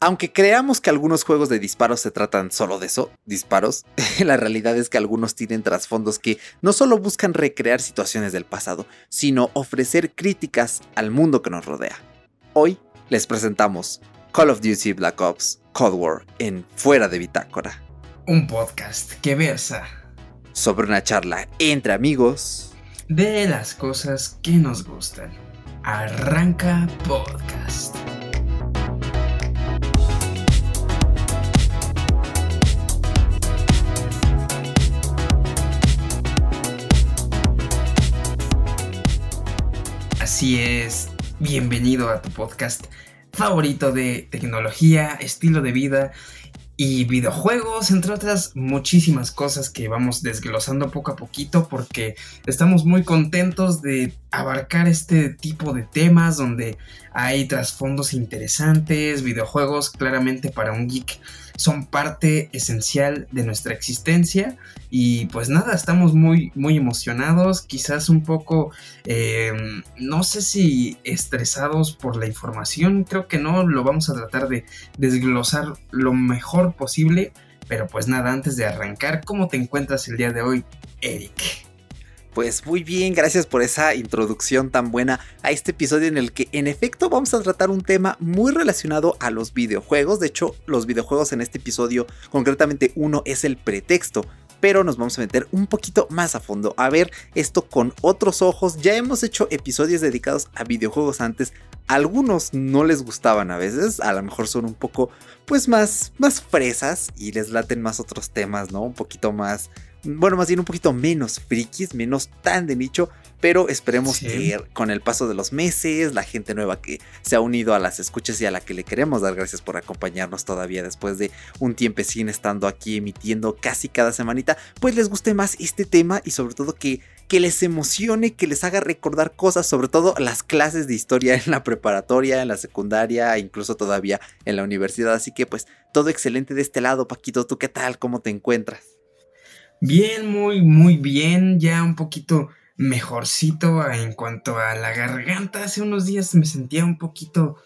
Aunque creamos que algunos juegos de disparos se tratan solo de eso, disparos, la realidad es que algunos tienen trasfondos que no solo buscan recrear situaciones del pasado, sino ofrecer críticas al mundo que nos rodea. Hoy les presentamos Call of Duty Black Ops Cold War en Fuera de Bitácora. Un podcast que versa sobre una charla entre amigos de las cosas que nos gustan. Arranca podcast. Así es, bienvenido a tu podcast favorito de tecnología, estilo de vida y videojuegos, entre otras muchísimas cosas que vamos desglosando poco a poquito porque estamos muy contentos de abarcar este tipo de temas donde hay trasfondos interesantes, videojuegos claramente para un geek son parte esencial de nuestra existencia y pues nada, estamos muy muy emocionados, quizás un poco, eh, no sé si estresados por la información, creo que no, lo vamos a tratar de desglosar lo mejor posible, pero pues nada, antes de arrancar, ¿cómo te encuentras el día de hoy, Eric? Pues muy bien, gracias por esa introducción tan buena a este episodio en el que en efecto vamos a tratar un tema muy relacionado a los videojuegos. De hecho, los videojuegos en este episodio, concretamente uno, es el pretexto pero nos vamos a meter un poquito más a fondo a ver esto con otros ojos. Ya hemos hecho episodios dedicados a videojuegos antes. Algunos no les gustaban a veces, a lo mejor son un poco pues más más fresas y les laten más otros temas, ¿no? Un poquito más bueno, más bien un poquito menos frikis, menos tan de nicho, pero esperemos que con el paso de los meses, la gente nueva que se ha unido a las escuchas y a la que le queremos dar gracias por acompañarnos todavía después de un tiempecín estando aquí emitiendo casi cada semanita, pues les guste más este tema y sobre todo que, que les emocione, que les haga recordar cosas, sobre todo las clases de historia en la preparatoria, en la secundaria, incluso todavía en la universidad. Así que pues todo excelente de este lado, Paquito, ¿tú qué tal? ¿Cómo te encuentras? Bien, muy, muy bien, ya un poquito mejorcito en cuanto a la garganta. Hace unos días me sentía un poquito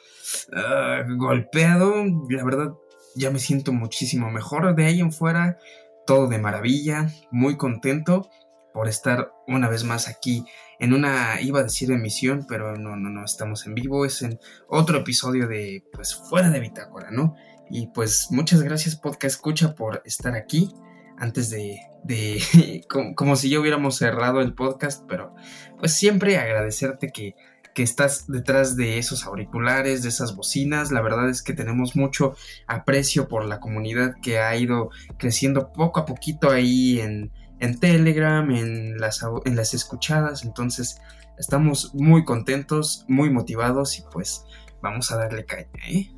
ah, golpeado, la verdad ya me siento muchísimo mejor. De ahí en fuera, todo de maravilla, muy contento por estar una vez más aquí en una, iba a decir emisión, pero no, no, no, estamos en vivo, es en otro episodio de, pues, fuera de Bitácora, ¿no? Y pues muchas gracias Podcast Escucha por estar aquí antes de, de como, si ya hubiéramos cerrado el podcast, pero pues siempre agradecerte que, que estás detrás de esos auriculares, de esas bocinas. La verdad es que tenemos mucho aprecio por la comunidad que ha ido creciendo poco a poquito ahí en, en Telegram, en las, en las escuchadas. Entonces estamos muy contentos, muy motivados y pues vamos a darle caña, ¿eh?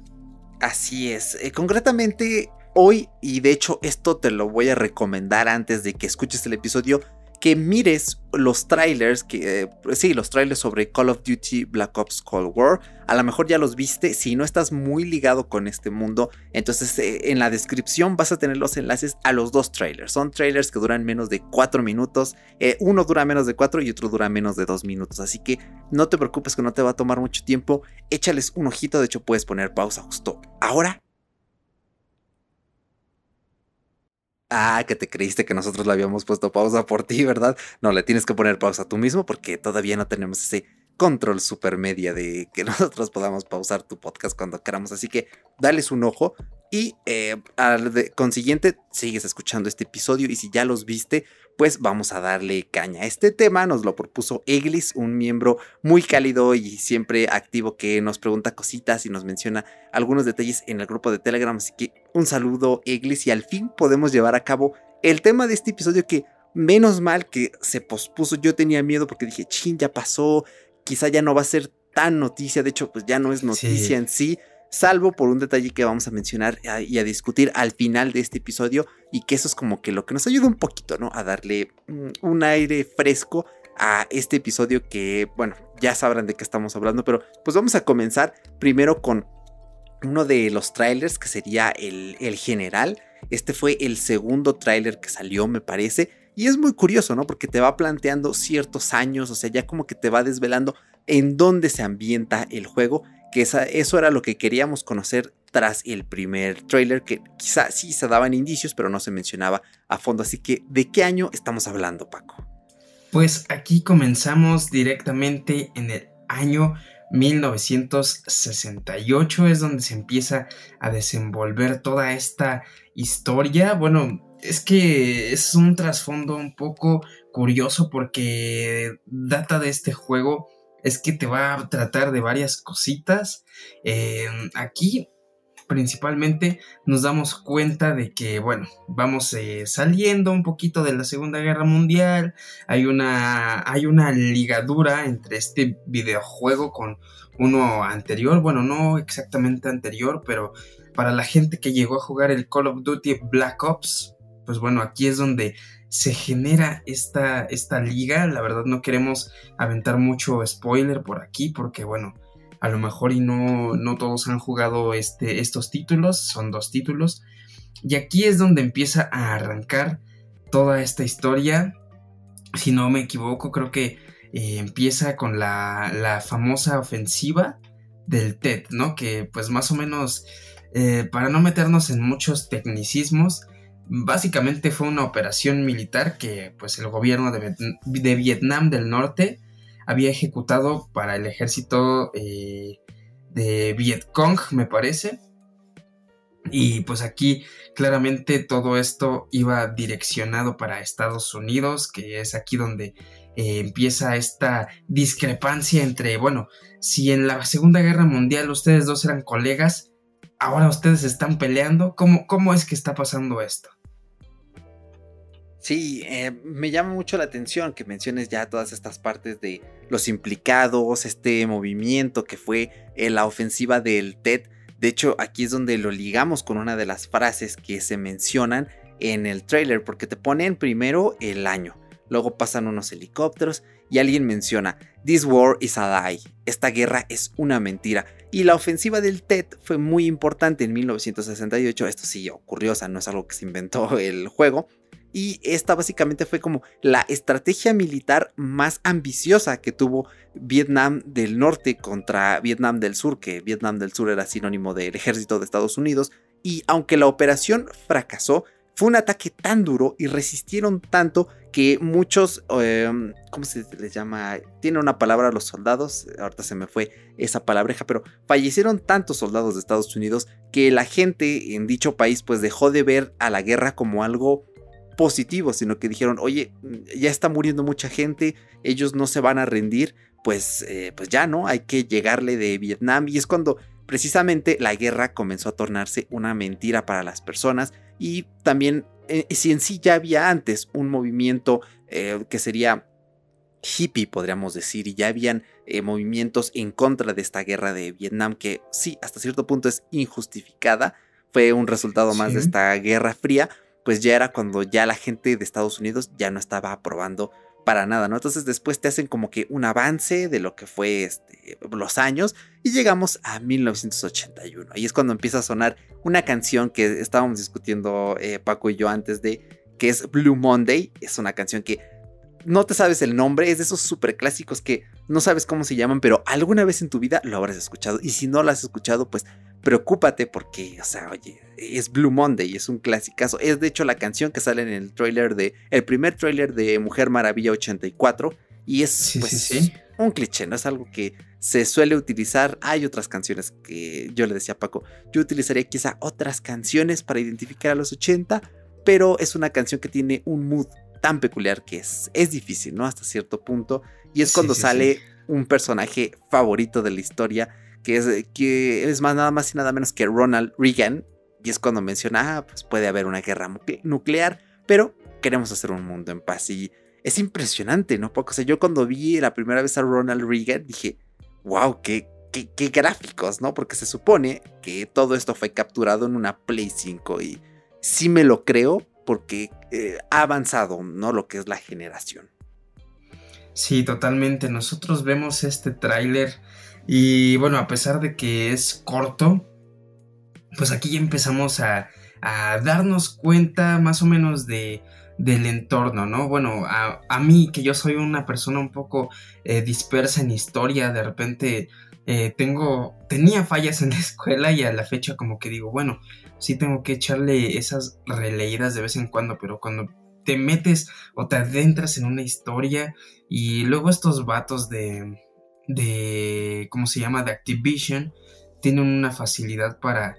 Así es. Eh, concretamente hoy, y de hecho esto te lo voy a recomendar antes de que escuches el episodio, que mires los trailers, que eh, sí, los trailers sobre Call of Duty Black Ops Cold War. A lo mejor ya los viste, si no estás muy ligado con este mundo, entonces eh, en la descripción vas a tener los enlaces a los dos trailers. Son trailers que duran menos de 4 minutos, eh, uno dura menos de 4 y otro dura menos de 2 minutos, así que no te preocupes que no te va a tomar mucho tiempo, échales un ojito, de hecho puedes poner pausa justo ahora Ah, que te creíste que nosotros le habíamos puesto pausa por ti, ¿verdad? No, le tienes que poner pausa tú mismo porque todavía no tenemos ese control super media de que nosotros podamos pausar tu podcast cuando queramos. Así que dales un ojo y eh, al consiguiente sigues escuchando este episodio y si ya los viste, pues vamos a darle caña. Este tema nos lo propuso Eglis, un miembro muy cálido y siempre activo que nos pregunta cositas y nos menciona algunos detalles en el grupo de Telegram. Así que un saludo Eglis y al fin podemos llevar a cabo el tema de este episodio que menos mal que se pospuso. Yo tenía miedo porque dije, chin, ya pasó, quizá ya no va a ser tan noticia. De hecho, pues ya no es noticia en sí salvo por un detalle que vamos a mencionar y a discutir al final de este episodio y que eso es como que lo que nos ayuda un poquito, ¿no? A darle mm, un aire fresco a este episodio que, bueno, ya sabrán de qué estamos hablando, pero pues vamos a comenzar primero con uno de los trailers que sería el, el general. Este fue el segundo trailer que salió, me parece. Y es muy curioso, ¿no? Porque te va planteando ciertos años, o sea, ya como que te va desvelando en dónde se ambienta el juego que eso era lo que queríamos conocer tras el primer trailer, que quizá sí se daban indicios, pero no se mencionaba a fondo. Así que, ¿de qué año estamos hablando, Paco? Pues aquí comenzamos directamente en el año 1968 es donde se empieza a desenvolver toda esta historia. Bueno, es que es un trasfondo un poco curioso porque data de este juego es que te va a tratar de varias cositas. Eh, aquí principalmente nos damos cuenta de que, bueno, vamos eh, saliendo un poquito de la Segunda Guerra Mundial. Hay una, hay una ligadura entre este videojuego con uno anterior. Bueno, no exactamente anterior, pero para la gente que llegó a jugar el Call of Duty Black Ops, pues bueno, aquí es donde se genera esta, esta liga. La verdad no queremos aventar mucho spoiler por aquí porque bueno, a lo mejor y no, no todos han jugado este, estos títulos, son dos títulos. Y aquí es donde empieza a arrancar toda esta historia. Si no me equivoco, creo que eh, empieza con la, la, famosa ofensiva del TED, ¿no? Que pues más o menos, eh, para no meternos en muchos tecnicismos, Básicamente fue una operación militar que pues el gobierno de, Vietnam del Norte había ejecutado para el ejército eh, de Vietcong, me parece. Y pues aquí claramente todo esto iba direccionado para Estados Unidos, que es aquí donde eh, empieza esta discrepancia entre, bueno, si en la Segunda Guerra Mundial ustedes dos eran colegas, ahora ustedes están peleando, ¿cómo, cómo es que está pasando esto? Sí, eh, me llama mucho la atención que menciones ya todas estas partes de los implicados, este movimiento que fue la ofensiva del TED. De hecho, aquí es donde lo ligamos con una de las frases que se mencionan en el trailer, porque te ponen primero el año, luego pasan unos helicópteros y alguien menciona, This war is a lie, esta guerra es una mentira. Y la ofensiva del TED fue muy importante en 1968, esto sí ocurrió, o sea, no es algo que se inventó el juego, y esta básicamente fue como la estrategia militar más ambiciosa que tuvo Vietnam del Norte contra Vietnam del Sur, que Vietnam del Sur era sinónimo del ejército de Estados Unidos, y aunque la operación fracasó, fue un ataque tan duro y resistieron tanto que muchos, em, ¿cómo se les llama? Tiene una palabra los soldados, ahorita se me fue esa palabreja, pero fallecieron tantos soldados de Estados Unidos que la gente en dicho país pues dejó de ver a la guerra como algo positivo, sino que dijeron, oye, ya está muriendo mucha gente, ellos no se van a rendir, pues, eh, pues ya no, hay que llegarle de Vietnam. Y es cuando precisamente la guerra comenzó a tornarse una mentira para las personas. Y también eh, si en sí ya había antes un movimiento eh, que sería hippie, podríamos decir, y ya habían movimientos en contra de esta guerra de Vietnam que sí, hasta cierto punto es injustificada, fue un resultado más de esta guerra fría, pues ya era cuando ya la gente de Estados Unidos ya no estaba aprobando para nada, ¿no? Entonces después te hacen como que un avance de lo que fue este, los años y llegamos a 1981. Ahí es cuando empieza a sonar una canción que estábamos discutiendo eh, Paco y yo antes de, que es Blue Monday. Es una canción que no te sabes el nombre, es de esos super clásicos que no sabes cómo se llaman, pero alguna vez en tu vida lo habrás escuchado. Y si no lo has escuchado, pues preocúpate porque, o sea, oye, es Blue Monday, es un clasicazo. Es de hecho la canción que sale en el trailer de, el primer trailer de Mujer Maravilla 84. Y es pues, un cliché, ¿no? Es algo que se suele utilizar. Hay otras canciones que yo le decía a Paco, yo utilizaría quizá otras canciones para identificar a los 80, pero es una canción que tiene un mood tan peculiar que es, es difícil, ¿no? Hasta cierto punto. Y es cuando sale un personaje favorito de la historia que es, que es más nada más y nada menos que Ronald Reagan. Y es cuando menciona, ah, pues puede haber una guerra nuclear, pero queremos hacer un mundo en paz. Y es impresionante, ¿no? Porque, o sea, yo cuando vi la primera vez a Ronald Reagan dije, wow, qué, qué, gráficos, ¿no? Porque se supone que todo esto fue capturado en una Play 5 y sí me lo creo porque eh, ha avanzado, ¿no? Lo que es la generación. Sí, totalmente. Nosotros vemos este tráiler y bueno, a pesar de que es corto, pues aquí ya empezamos a, darnos cuenta más o menos de, del entorno, ¿no? Bueno, a, mí, que yo soy una persona un poco eh, dispersa en historia, de repente eh, tengo, tenía fallas en la escuela y a la fecha como que digo, bueno, sí tengo que echarle esas releídas de vez en cuando, pero cuando te metes o te adentras en una historia y luego estos vatos de, de ¿cómo se llama? De Activision tienen una facilidad para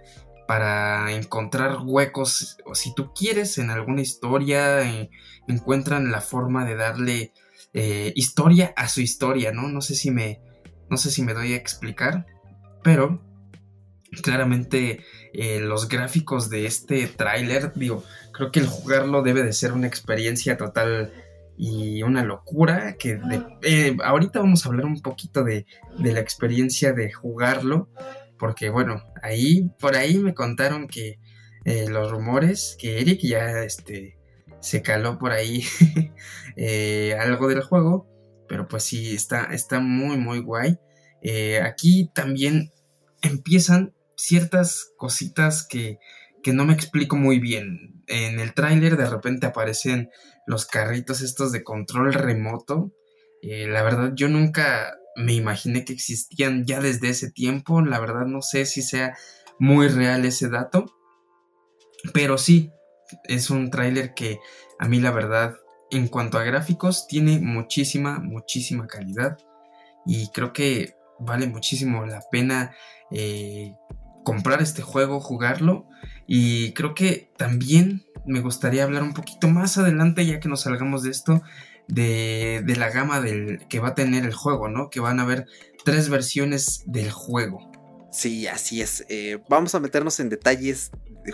para encontrar huecos o si tú quieres en alguna historia eh, encuentran la forma de darle eh, historia a su historia no no sé si me no sé si me doy a explicar pero claramente eh, los gráficos de este tráiler digo creo que el jugarlo debe de ser una experiencia total y una locura que ahorita vamos a hablar un poquito de, de la experiencia de jugarlo porque bueno, ahí, por ahí me contaron que eh, los rumores, que Eric ya este, se caló por ahí eh, algo del juego, pero pues sí, está, está muy, muy guay. Eh, aquí también empiezan ciertas cositas que, que no me explico muy bien. En el tráiler de repente aparecen los carritos estos de control remoto. la verdad yo nunca me imaginé que existían ya desde ese tiempo. La verdad no sé si sea muy real ese dato. Pero sí, es un tráiler que a mí la verdad, en cuanto a gráficos, tiene muchísima, muchísima calidad. Y creo que vale muchísimo la pena eh, comprar este juego, jugarlo. Y creo que también me gustaría hablar un poquito más adelante, ya que nos salgamos de esto, de, la gama del, que va a tener el juego, ¿no? Que van a haber tres versiones del juego. Sí, así es. Eh, vamos a meternos en detalles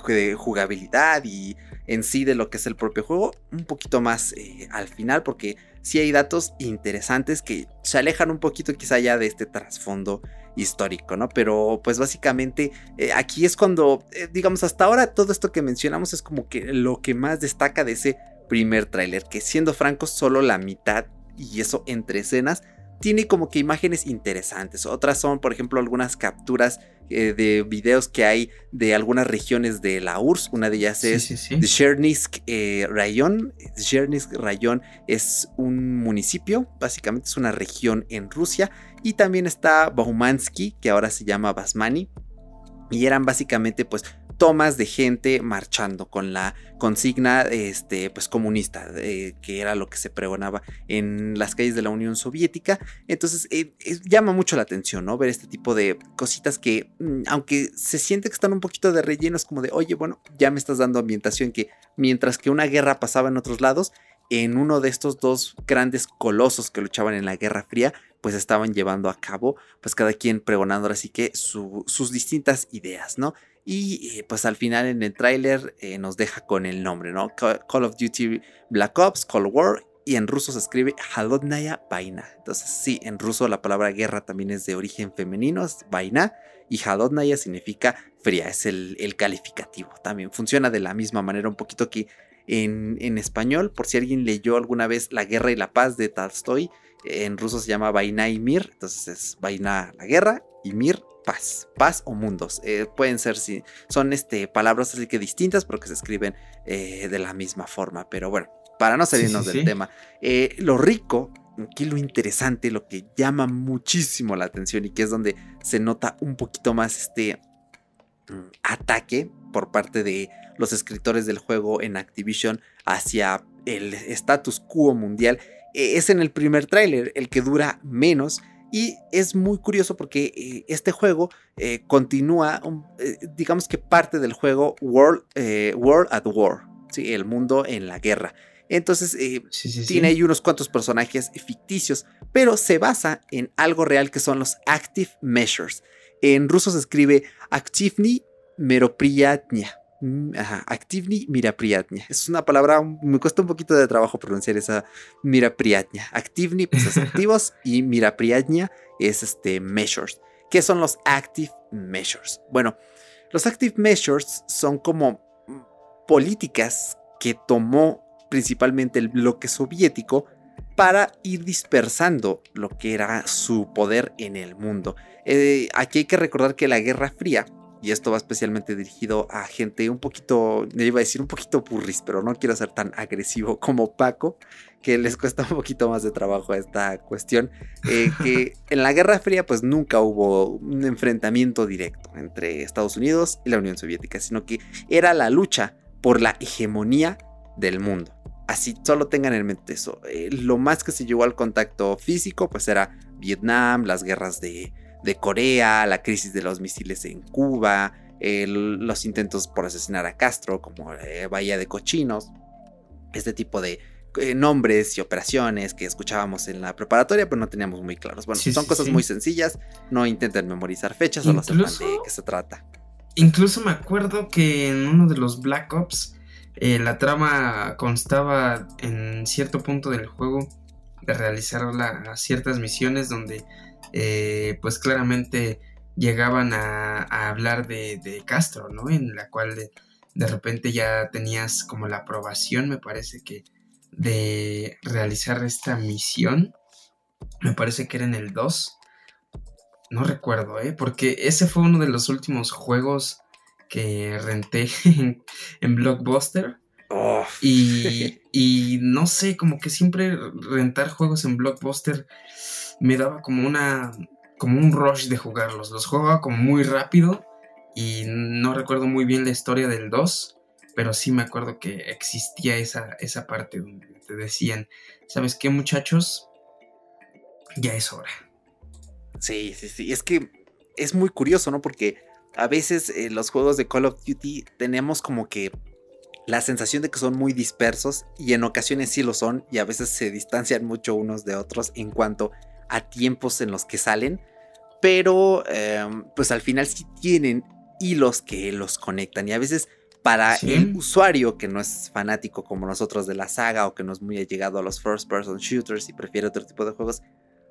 de, jugabilidad y en sí de lo que es el propio juego un poquito más eh, al final porque sí hay datos interesantes que se alejan un poquito quizá ya de este trasfondo histórico, ¿no? Pero pues básicamente eh, aquí es cuando, digamos, hasta ahora todo esto que mencionamos es como que lo que más destaca de ese primer tráiler, que siendo francos solo la mitad, y eso entre escenas, tiene como que imágenes interesantes. Otras son, por ejemplo, algunas capturas eh, de videos que hay de algunas regiones de la URSS. Una de ellas es sí, Chernisk eh, Rayon. Chernisk Rayon es un municipio, básicamente es una región en Rusia. Y también está Baumansky, que ahora se llama Basmani. Y eran básicamente pues tomas de gente marchando con la consigna este, pues, comunista, que era lo que se pregonaba en las calles de la Unión Soviética. Entonces eh, llama mucho la atención, ¿no? Ver este tipo de cositas que, mm, aunque se siente que están un poquito de relleno, es como de, oye, bueno, ya me estás dando ambientación que mientras que una guerra pasaba en otros lados, en uno de estos dos grandes colosos que luchaban en la Guerra Fría, pues estaban llevando a cabo, pues cada quien pregonando así que sus distintas ideas, ¿no? Y eh, pues al final en el tráiler eh, nos deja con el nombre, ¿no? Call of Duty Black Ops, Cold War. Y en ruso se escribe Halodnaya Vaina. Entonces, sí, en ruso la palabra guerra también es de origen femenino, es Vaina. Y Halodnaya significa fría, es el, calificativo. También funciona de la misma manera un poquito que en, en, español. Por si alguien leyó alguna vez La guerra y la paz de Tolstoy, en ruso se llama Vaina y Mir. Entonces es Vaina la guerra y Mir paz, paz o mundos. Eh, pueden ser, sí, son este, palabras así que distintas, pero que se escriben eh, de la misma forma. Pero bueno, para no salirnos del tema, eh, lo rico, aquí lo interesante, lo que llama muchísimo la atención y que es donde se nota un poquito más este mm, ataque por parte de los escritores del juego en Activision hacia el status quo mundial, es en el primer tráiler, el que dura menos y es muy curioso porque eh, este juego eh, continúa, eh, digamos que parte del juego World, World at War, ¿sí? el mundo en la guerra. Entonces tiene ahí unos cuantos personajes ficticios, pero se basa en algo real que son los Active Measures. En ruso se escribe Activni Meropriyatnya. Mm, ajá, Activni Mirapriatnia. Es una palabra, me cuesta un poquito de trabajo pronunciar esa Mirapriatnia. Activni, pues es activos, y Mirapriatnia es este measures. ¿Qué son los active measures? Bueno, los active measures son como políticas que tomó principalmente el bloque soviético para ir dispersando lo que era su poder en el mundo. Eh, aquí hay que recordar que la Guerra Fría y esto va especialmente dirigido a gente un poquito, le iba a decir un poquito burris, pero no quiero ser tan agresivo como Paco, que les cuesta un poquito más de trabajo esta cuestión, eh, que en la Guerra Fría pues nunca hubo un enfrentamiento directo entre Estados Unidos y la Unión Soviética, sino que era la lucha por la hegemonía del mundo. Así, solo tengan en mente eso. Eh, lo más que se llegó al contacto físico pues era Vietnam, las guerras de de Corea, la crisis de los misiles en Cuba, los intentos por asesinar a Castro, como eh, Bahía de Cochinos, este tipo de eh, nombres y operaciones que escuchábamos en la preparatoria, pero no teníamos muy claros. Bueno, son cosas muy sencillas, no intenten memorizar fechas, solo sepan de qué se trata. Incluso me acuerdo que en uno de los Black Ops, eh, la trama constaba en cierto punto del juego de realizar ciertas misiones donde eh, pues claramente llegaban a, hablar de, Castro, ¿no? En la cual de, repente ya tenías como la aprobación, me parece que, de realizar esta misión. Me parece que era en el 2. No recuerdo, ¿eh? Porque ese fue uno de los últimos juegos que renté en, Blockbuster. Y, y, no sé, como que siempre rentar juegos en Blockbuster me daba como una como un rush de jugarlos. Los jugaba como muy rápido y no recuerdo muy bien la historia del 2, pero sí me acuerdo que existía esa, esa parte donde te decían, ¿sabes qué muchachos? Ya es hora. Sí, sí, sí. Es que es muy curioso, ¿no? Porque a veces en los juegos de Call of Duty tenemos como que la sensación de que son muy dispersos y en ocasiones sí lo son y a veces se distancian mucho unos de otros en cuanto tiempos en los que salen, pero em, pues al final sí tienen hilos que los conectan y a veces para el usuario que no es fanático como nosotros de la saga o que no es muy allegado a los first person shooters y prefiere otro tipo de juegos,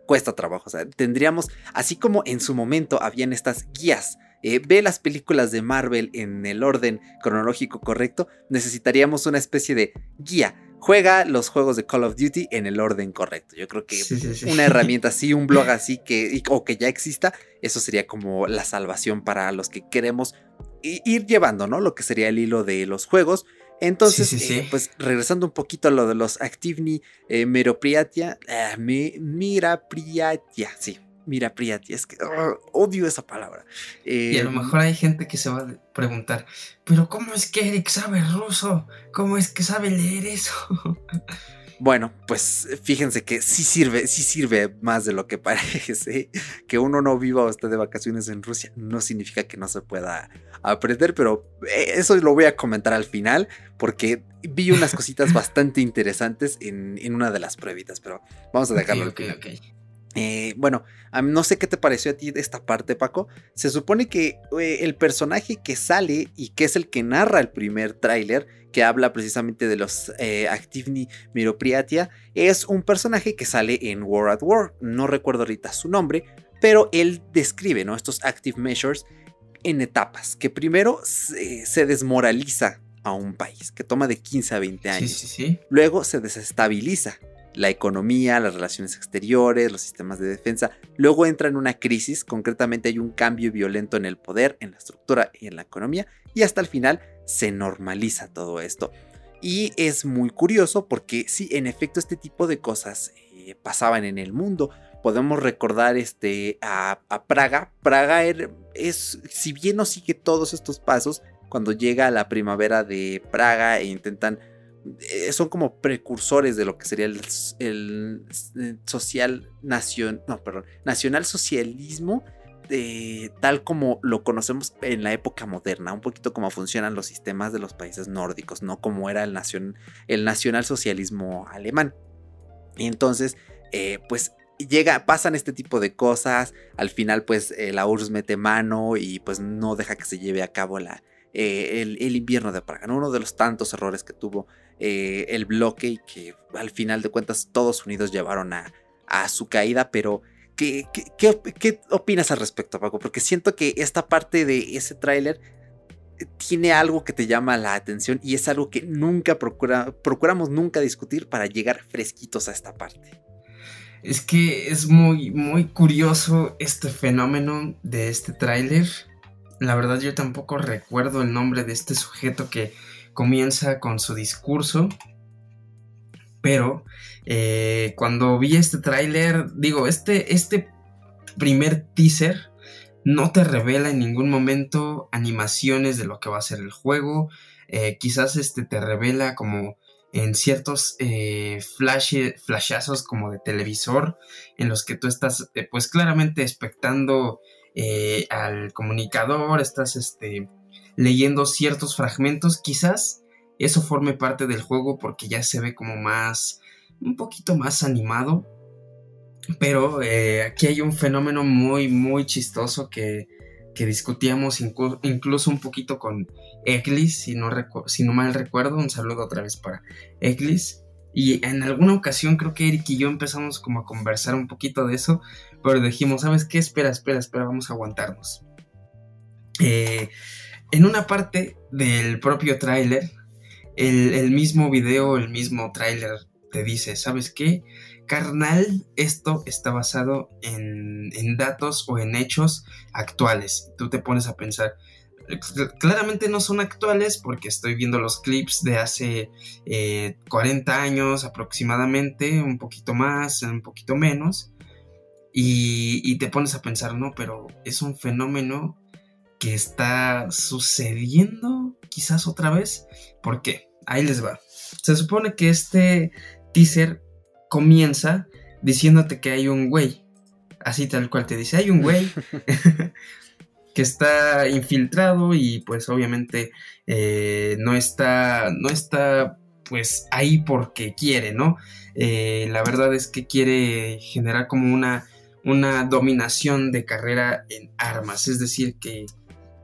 cuesta trabajo. O sea, tendríamos, así como en su momento habían estas guías, eh, ve las películas de Marvel en el orden cronológico correcto, necesitaríamos una especie de guía juega los juegos de Call of Duty en el orden correcto. Yo creo que una herramienta así, un blog así que o que ya exista, eso sería como la salvación para los que queremos ir llevando, ¿no? Lo que sería el hilo de los juegos. Entonces, eh, pues regresando un poquito a lo de los Activni eh, Meropriatia, eh, Mirapriatia, sí, Mira, Priati, es que odio esa palabra. y a lo em, mejor hay gente que se va a preguntar, pero ¿cómo es que Eric sabe ruso? ¿Cómo es que sabe leer eso? Bueno, pues fíjense que sí sirve, sí sirve más de lo que parece. Que uno no viva o esté de vacaciones en Rusia no significa que no se pueda aprender, pero eh, eso lo voy a comentar al final porque vi unas cositas bastante interesantes en, una de las pruebitas, pero vamos a dejarlo okay, eh, bueno, no sé qué te pareció a ti esta parte, Paco. Se supone que eh, el personaje que sale y que es el que narra el primer tráiler, que habla precisamente de los eh, Activni Miropriatia, es un personaje que sale en War at War. No recuerdo ahorita su nombre, pero él describe ¿no? estos Active Measures en etapas. Que primero se, desmoraliza a un país, que toma de 15 a 20 años. Luego se desestabiliza la economía, las relaciones exteriores, los sistemas de defensa. Luego entra en una crisis, concretamente hay un cambio violento en el poder, en la estructura y en la economía, y hasta el final se normaliza todo esto. Y es muy curioso porque sí, en efecto este tipo de cosas eh, pasaban en el mundo. Podemos recordar este, a, Praga. Praga er, es, si bien no sigue todos estos pasos, cuando llega la primavera de Praga e intentan son como precursores de lo que sería el, social nación, no, perdón, nacional socialismo tal como lo conocemos en la época moderna, un poquito como funcionan los sistemas de los países nórdicos, no como era el, nación, el nacionalsocialismo alemán. Y entonces, eh, pues llega, pasan este tipo de cosas, al final pues eh, la URSS mete mano y pues no deja que se lleve a cabo la, el, invierno de Praga, uno de los tantos errores que tuvo eh, el bloque y que al final de cuentas todos unidos llevaron a, su caída, pero ¿qué, qué, opinas al respecto, Paco? Porque siento que esta parte de ese tráiler tiene algo que te llama la atención y es algo que nunca procura, procuramos nunca discutir para llegar fresquitos a esta parte. Es que es muy, muy curioso este fenómeno de este tráiler La verdad yo tampoco recuerdo el nombre de este sujeto que comienza con su discurso. Pero eh, cuando vi este tráiler, digo, este, este primer teaser no te revela en ningún momento animaciones de lo que va a ser el juego. Eh, quizás este te revela como en ciertos eh, flashazos como de televisor en los que tú estás eh, pues claramente expectando al comunicador, estás este, leyendo ciertos fragmentos, quizás eso forme parte del juego porque ya se ve como más, un poquito más animado, pero aquí hay un fenómeno muy, muy chistoso que que discutíamos incluso un poquito con Eglis, si no, si no mal recuerdo, un saludo otra vez para Eglis. Y en alguna ocasión creo que Eric y yo empezamos como a conversar un poquito de eso, pero dijimos, ¿sabes qué? Espera, espera, espera, vamos a aguantarnos. Eh, en una parte del propio tráiler, el, mismo video, el mismo tráiler te dice, ¿sabes qué? carnal, esto está basado en, datos o en hechos actuales. Tú te pones a pensar, claramente no son actuales porque estoy viendo los clips de hace 40 eh, años aproximadamente, un poquito más, un poquito menos, y, te pones a pensar, no, pero es un fenómeno que está sucediendo quizás otra vez. ¿Por qué? Ahí les va. Se supone que este teaser comienza diciéndote que hay un güey. Así tal cual te dice, hay un güey que está infiltrado y pues obviamente eh, no está, no está pues ahí porque quiere, ¿no? Eh, la verdad es que quiere generar como una, una dominación de carrera en armas, es decir, que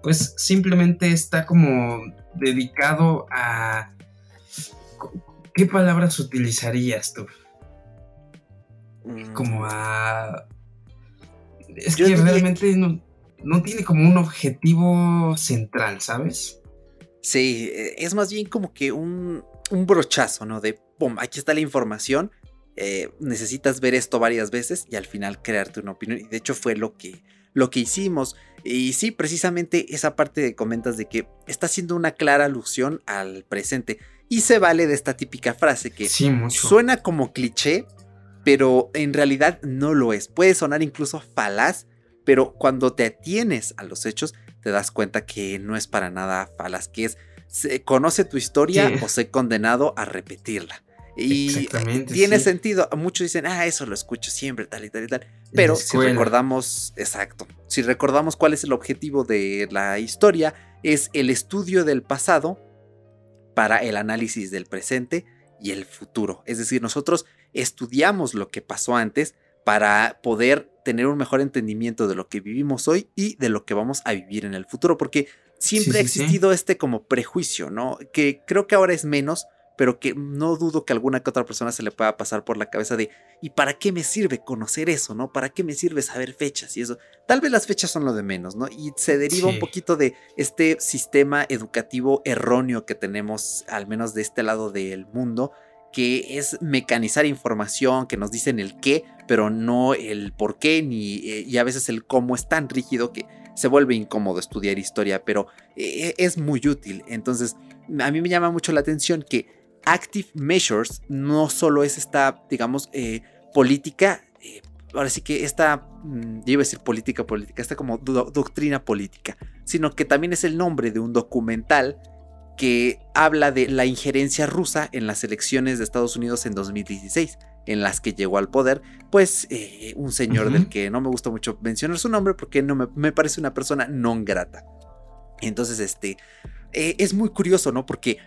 pues simplemente está como dedicado a... ¿Qué palabras utilizarías tú? como mm. a... Es que realmente no, tiene como un objetivo central, ¿sabes? Sí, e, es más bien como que un, un brochazo, ¿no? De, pum, aquí está la información, eh, necesitas ver esto varias veces y al final crearte una opinión. Y de hecho fue lo que, lo que hicimos. Y sí, precisamente esa parte de comentas de que está haciendo una clara alusión al presente. Y se vale de esta típica frase que suena como cliché, pero en realidad no lo es. Puede sonar incluso falaz, pero cuando te atienes a los hechos, te das cuenta que no es para nada falaz, que es se conoce tu historia o sé condenado a repetirla. Y tiene sentido. Muchos dicen, ah, eso lo escucho siempre, tal y tal y tal. Pero si recordamos, exacto, si recordamos cuál es el objetivo de la historia, es el estudio del pasado para el análisis del presente y el futuro. Es decir, nosotros estudiamos lo que pasó antes para poder tener un mejor entendimiento de lo que vivimos hoy y de lo que vamos a vivir en el futuro, porque siempre ha existido este como prejuicio, ¿no? Que creo que ahora es menos, pero que no dudo que alguna que otra persona se le pueda pasar por la cabeza de ¿y para qué me sirve conocer eso, no? ¿Para qué me sirve saber fechas y eso? Tal vez las fechas son lo de menos, ¿no? Y se deriva un poquito de este sistema educativo erróneo que tenemos, al menos de este lado del mundo, que es mecanizar información, que nos dicen el qué, pero no el por qué, ni, eh, y a veces el cómo es tan rígido que se vuelve incómodo estudiar historia, pero eh, es muy útil. Entonces, a mí me llama mucho la atención que Active Measures no solo es esta, digamos, eh, política, ahora sí que esta, mm, yo iba a decir política política, esta como doctrina política, sino que también es el nombre de un documental que habla de la injerencia rusa en las elecciones de Estados Unidos en 2016, en las que llegó al poder, pues eh, un señor del que no me gusta mucho mencionar su nombre porque no me, parece una persona non grata. Entonces, este, eh, es muy curioso, ¿no? Porque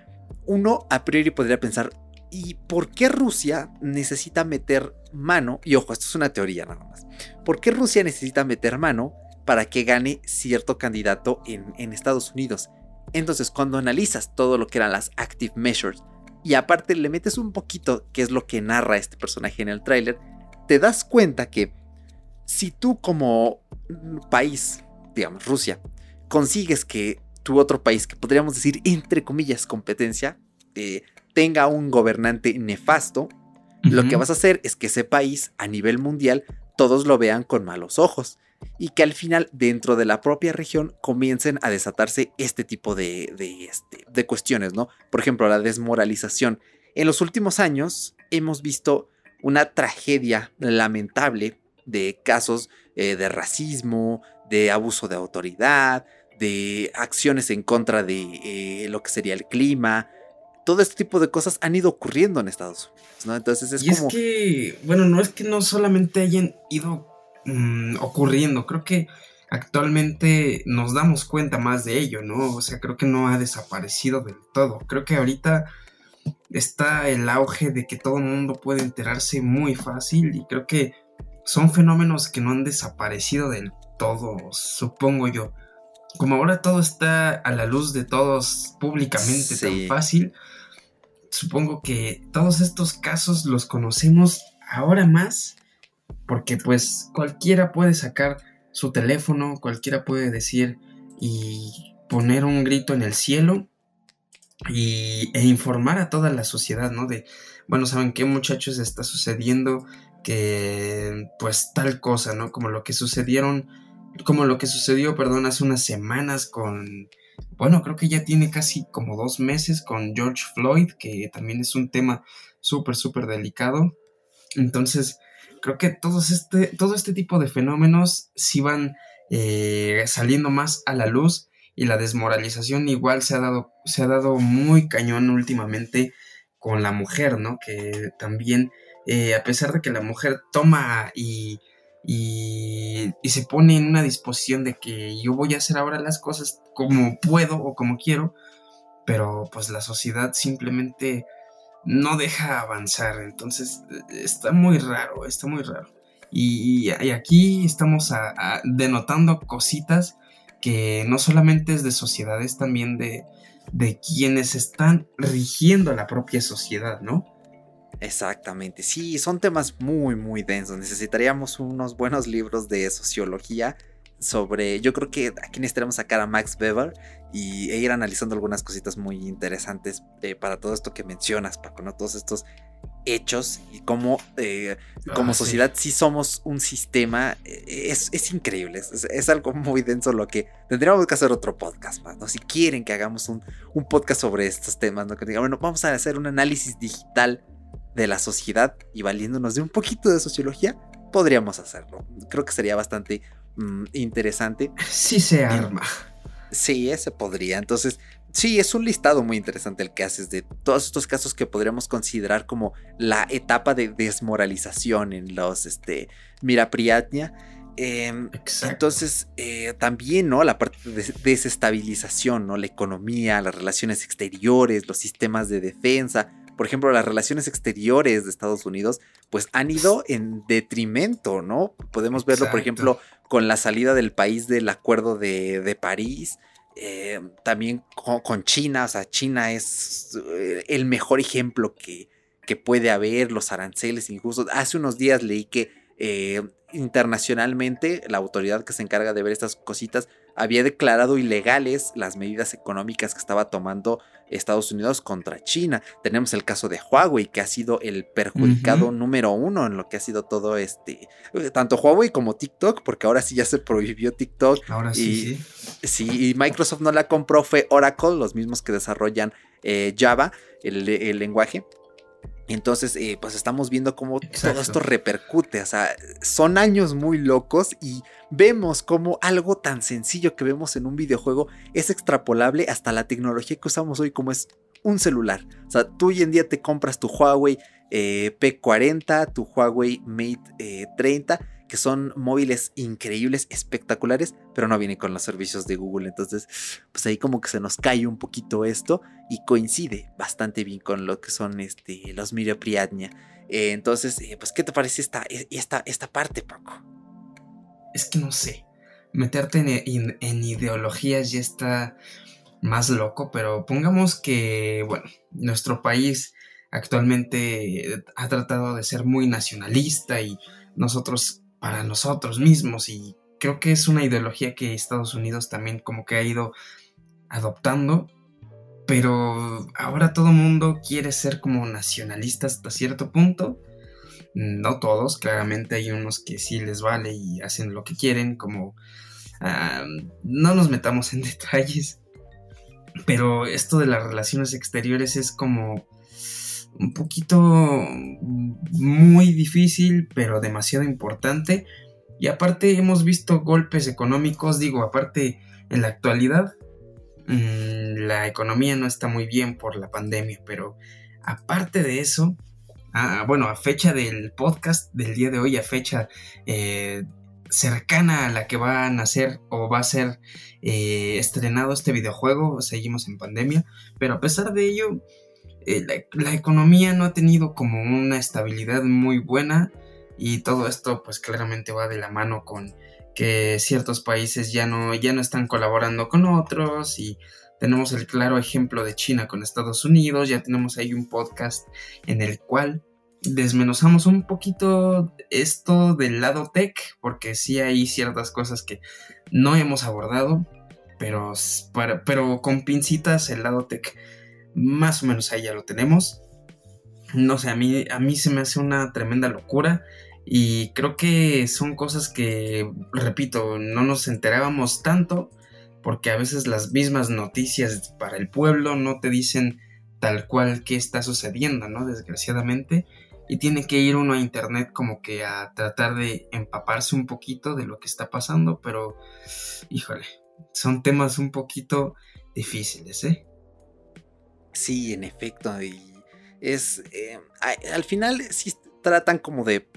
uno a priori podría pensar, ¿y por qué Rusia necesita meter mano? Y ojo, esto es una teoría nada más. ¿Por qué Rusia necesita meter mano para que gane cierto candidato en, Estados Unidos? Entonces, cuando analizas todo lo que eran las active measures y aparte le metes un poquito, que es lo que narra este personaje en el tráiler, te das cuenta que si tú como país, digamos Rusia, consigues que tu otro país, que podríamos decir entre comillas competencia, eh, tenga un gobernante nefasto, lo que vas a hacer es que ese país a nivel mundial todos lo vean con malos ojos. y que al final dentro de la propia región comiencen a desatarse este tipo de, de, este, de cuestiones, ¿no? Por ejemplo, la desmoralización. En los últimos años hemos visto una tragedia lamentable de casos eh, de racismo, de abuso de autoridad, de acciones en contra de eh, lo que sería el clima. Todo este tipo de cosas han ido ocurriendo en Estados Unidos, ¿no? Entonces es y es que, bueno, no es que no solamente hayan ido mm, ocurriendo, creo que actualmente nos damos cuenta más de ello, ¿no? O sea, creo que no ha desaparecido del todo. Creo que ahorita está el auge de que todo el mundo puede enterarse muy fácil y creo que son fenómenos que no han desaparecido del todo, supongo yo. Como ahora todo está a la luz de todos públicamente tan fácil, supongo que todos estos casos los conocemos ahora más porque pues cualquiera puede sacar su teléfono, cualquiera puede decir y poner un grito en el cielo y, e informar a toda la sociedad, ¿no? De, bueno, ¿saben qué muchachos está sucediendo? que pues tal cosa, ¿no? Como lo que sucedieron, como lo que sucedió, perdón, hace unas semanas con, bueno, creo que ya tiene casi como dos meses con George Floyd, que también es un tema súper, súper delicado. Entonces, creo que todos este, todo este tipo de fenómenos sí van eh, saliendo más a la luz y la desmoralización igual se ha dado, se ha dado muy cañón últimamente con la mujer, ¿no? Que también eh, a pesar de que la mujer toma y, y, se pone en una disposición de que yo voy a hacer ahora las cosas como puedo o como quiero, pero pues la sociedad simplemente no deja avanzar, entonces está muy raro, está muy raro. Y, aquí estamos denotando cositas que no solamente es de sociedades, también de, de quienes están rigiendo la propia sociedad, ¿no? Exactamente, sí, son temas muy, muy densos. Necesitaríamos unos buenos libros de sociología sobre, yo creo que aquí necesitaremos sacar a Max Weber y, e ir analizando algunas cositas muy interesantes eh, para todo esto que mencionas, Paco, ¿no? Todos estos hechos y cómo eh, como ah, sociedad sí. somos un sistema, eh, es, increíble, es, algo muy denso lo que tendríamos que hacer otro podcast ¿no? Si quieren que hagamos un, un podcast sobre estos temas, ¿no? Que digan, bueno, vamos a hacer un análisis digital de la sociedad y valiéndonos de un poquito de sociología, podríamos hacerlo. Creo que sería bastante mm, interesante. Sí se arma. Sí, ese podría. Entonces, sí, es un listado muy interesante el que haces de todos estos casos que podríamos considerar como la etapa de desmoralización en los, este, Mira Priatnia. Em, entonces, eh, también, ¿no? La parte de desestabilización, ¿no? La economía, las relaciones exteriores, los sistemas de defensa, por ejemplo, las relaciones exteriores de Estados Unidos, pues han ido en detrimento, ¿no? Podemos verlo, por ejemplo, con la salida del país del Acuerdo de, París. Eh, también con, China, o sea, China es eh, el mejor ejemplo que, que puede haber, los aranceles injustos. Hace unos días leí que eh, internacionalmente la autoridad que se encarga de ver estas cositas había declarado ilegales las medidas económicas que estaba tomando Estados Unidos contra China. Tenemos el caso de Huawei, que ha sido el perjudicado número uno en lo que ha sido todo este, eh, tanto Huawei como TikTok, porque ahora sí ya se prohibió TikTok. Ahora sí. sí, y Microsoft no la compró, fue Oracle, los mismos que desarrollan eh, Java, el lenguaje. Entonces, eh, pues estamos viendo cómo todo esto repercute. O sea, son años muy locos y vemos cómo algo tan sencillo que vemos en un videojuego es extrapolable hasta la tecnología que usamos hoy, como es un celular. O sea, tú hoy en día te compras tu Huawei eh, P40, tu Huawei Mate 30 eh, que son móviles increíbles, espectaculares, pero no vienen con los servicios de Google. Entonces, pues ahí como que se nos cae un poquito esto y coincide bastante bien con lo que son este, los Miriapriadnia. Eh, entonces, eh, pues, ¿qué te parece esta, e, esta, esta parte, Paco? Es que no sé. Meterte en, en ideologías ya está más loco, pero pongamos que, bueno, nuestro país actualmente ha tratado de ser muy nacionalista y nosotros para nosotros mismos y creo que es una ideología que Estados Unidos también como que ha ido adoptando, pero ahora todo mundo quiere ser como nacionalista hasta cierto punto. No todos, claramente hay unos que sí les vale y hacen lo que quieren, como ah, no nos metamos en detalles, pero esto de las relaciones exteriores es como un poquito muy difícil, pero demasiado importante. Y aparte hemos visto golpes económicos, digo, aparte en la actualidad mm, la economía no está muy bien por la pandemia, pero aparte de eso, bueno, a fecha del podcast del día de hoy, a fecha eh, cercana a la que va a nacer o va a ser eh, estrenado este videojuego, seguimos en pandemia, pero a pesar de ello, eh, la, economía no ha tenido como una estabilidad muy buena y todo esto pues claramente va de la mano con que ciertos países ya no, ya no están colaborando con otros y tenemos el claro ejemplo de China con Estados Unidos, ya tenemos ahí un podcast en el cual desmenuzamos un poquito esto del lado tech, porque sí hay ciertas cosas que no hemos abordado, pero, pero con pincitas el lado tech más o menos ahí ya lo tenemos. No sé, a mí, a mí se me hace una tremenda locura y creo que son cosas que, repito, no nos enterábamos tanto porque a veces las mismas noticias para el pueblo no te dicen tal cual qué está sucediendo, ¿no? Desgraciadamente y tiene que ir uno a internet como que a tratar de empaparse un poquito de lo que está pasando, pero híjole, son temas un poquito difíciles, ¿eh? Sí, en efecto, y es, eh, al final sí tratan como de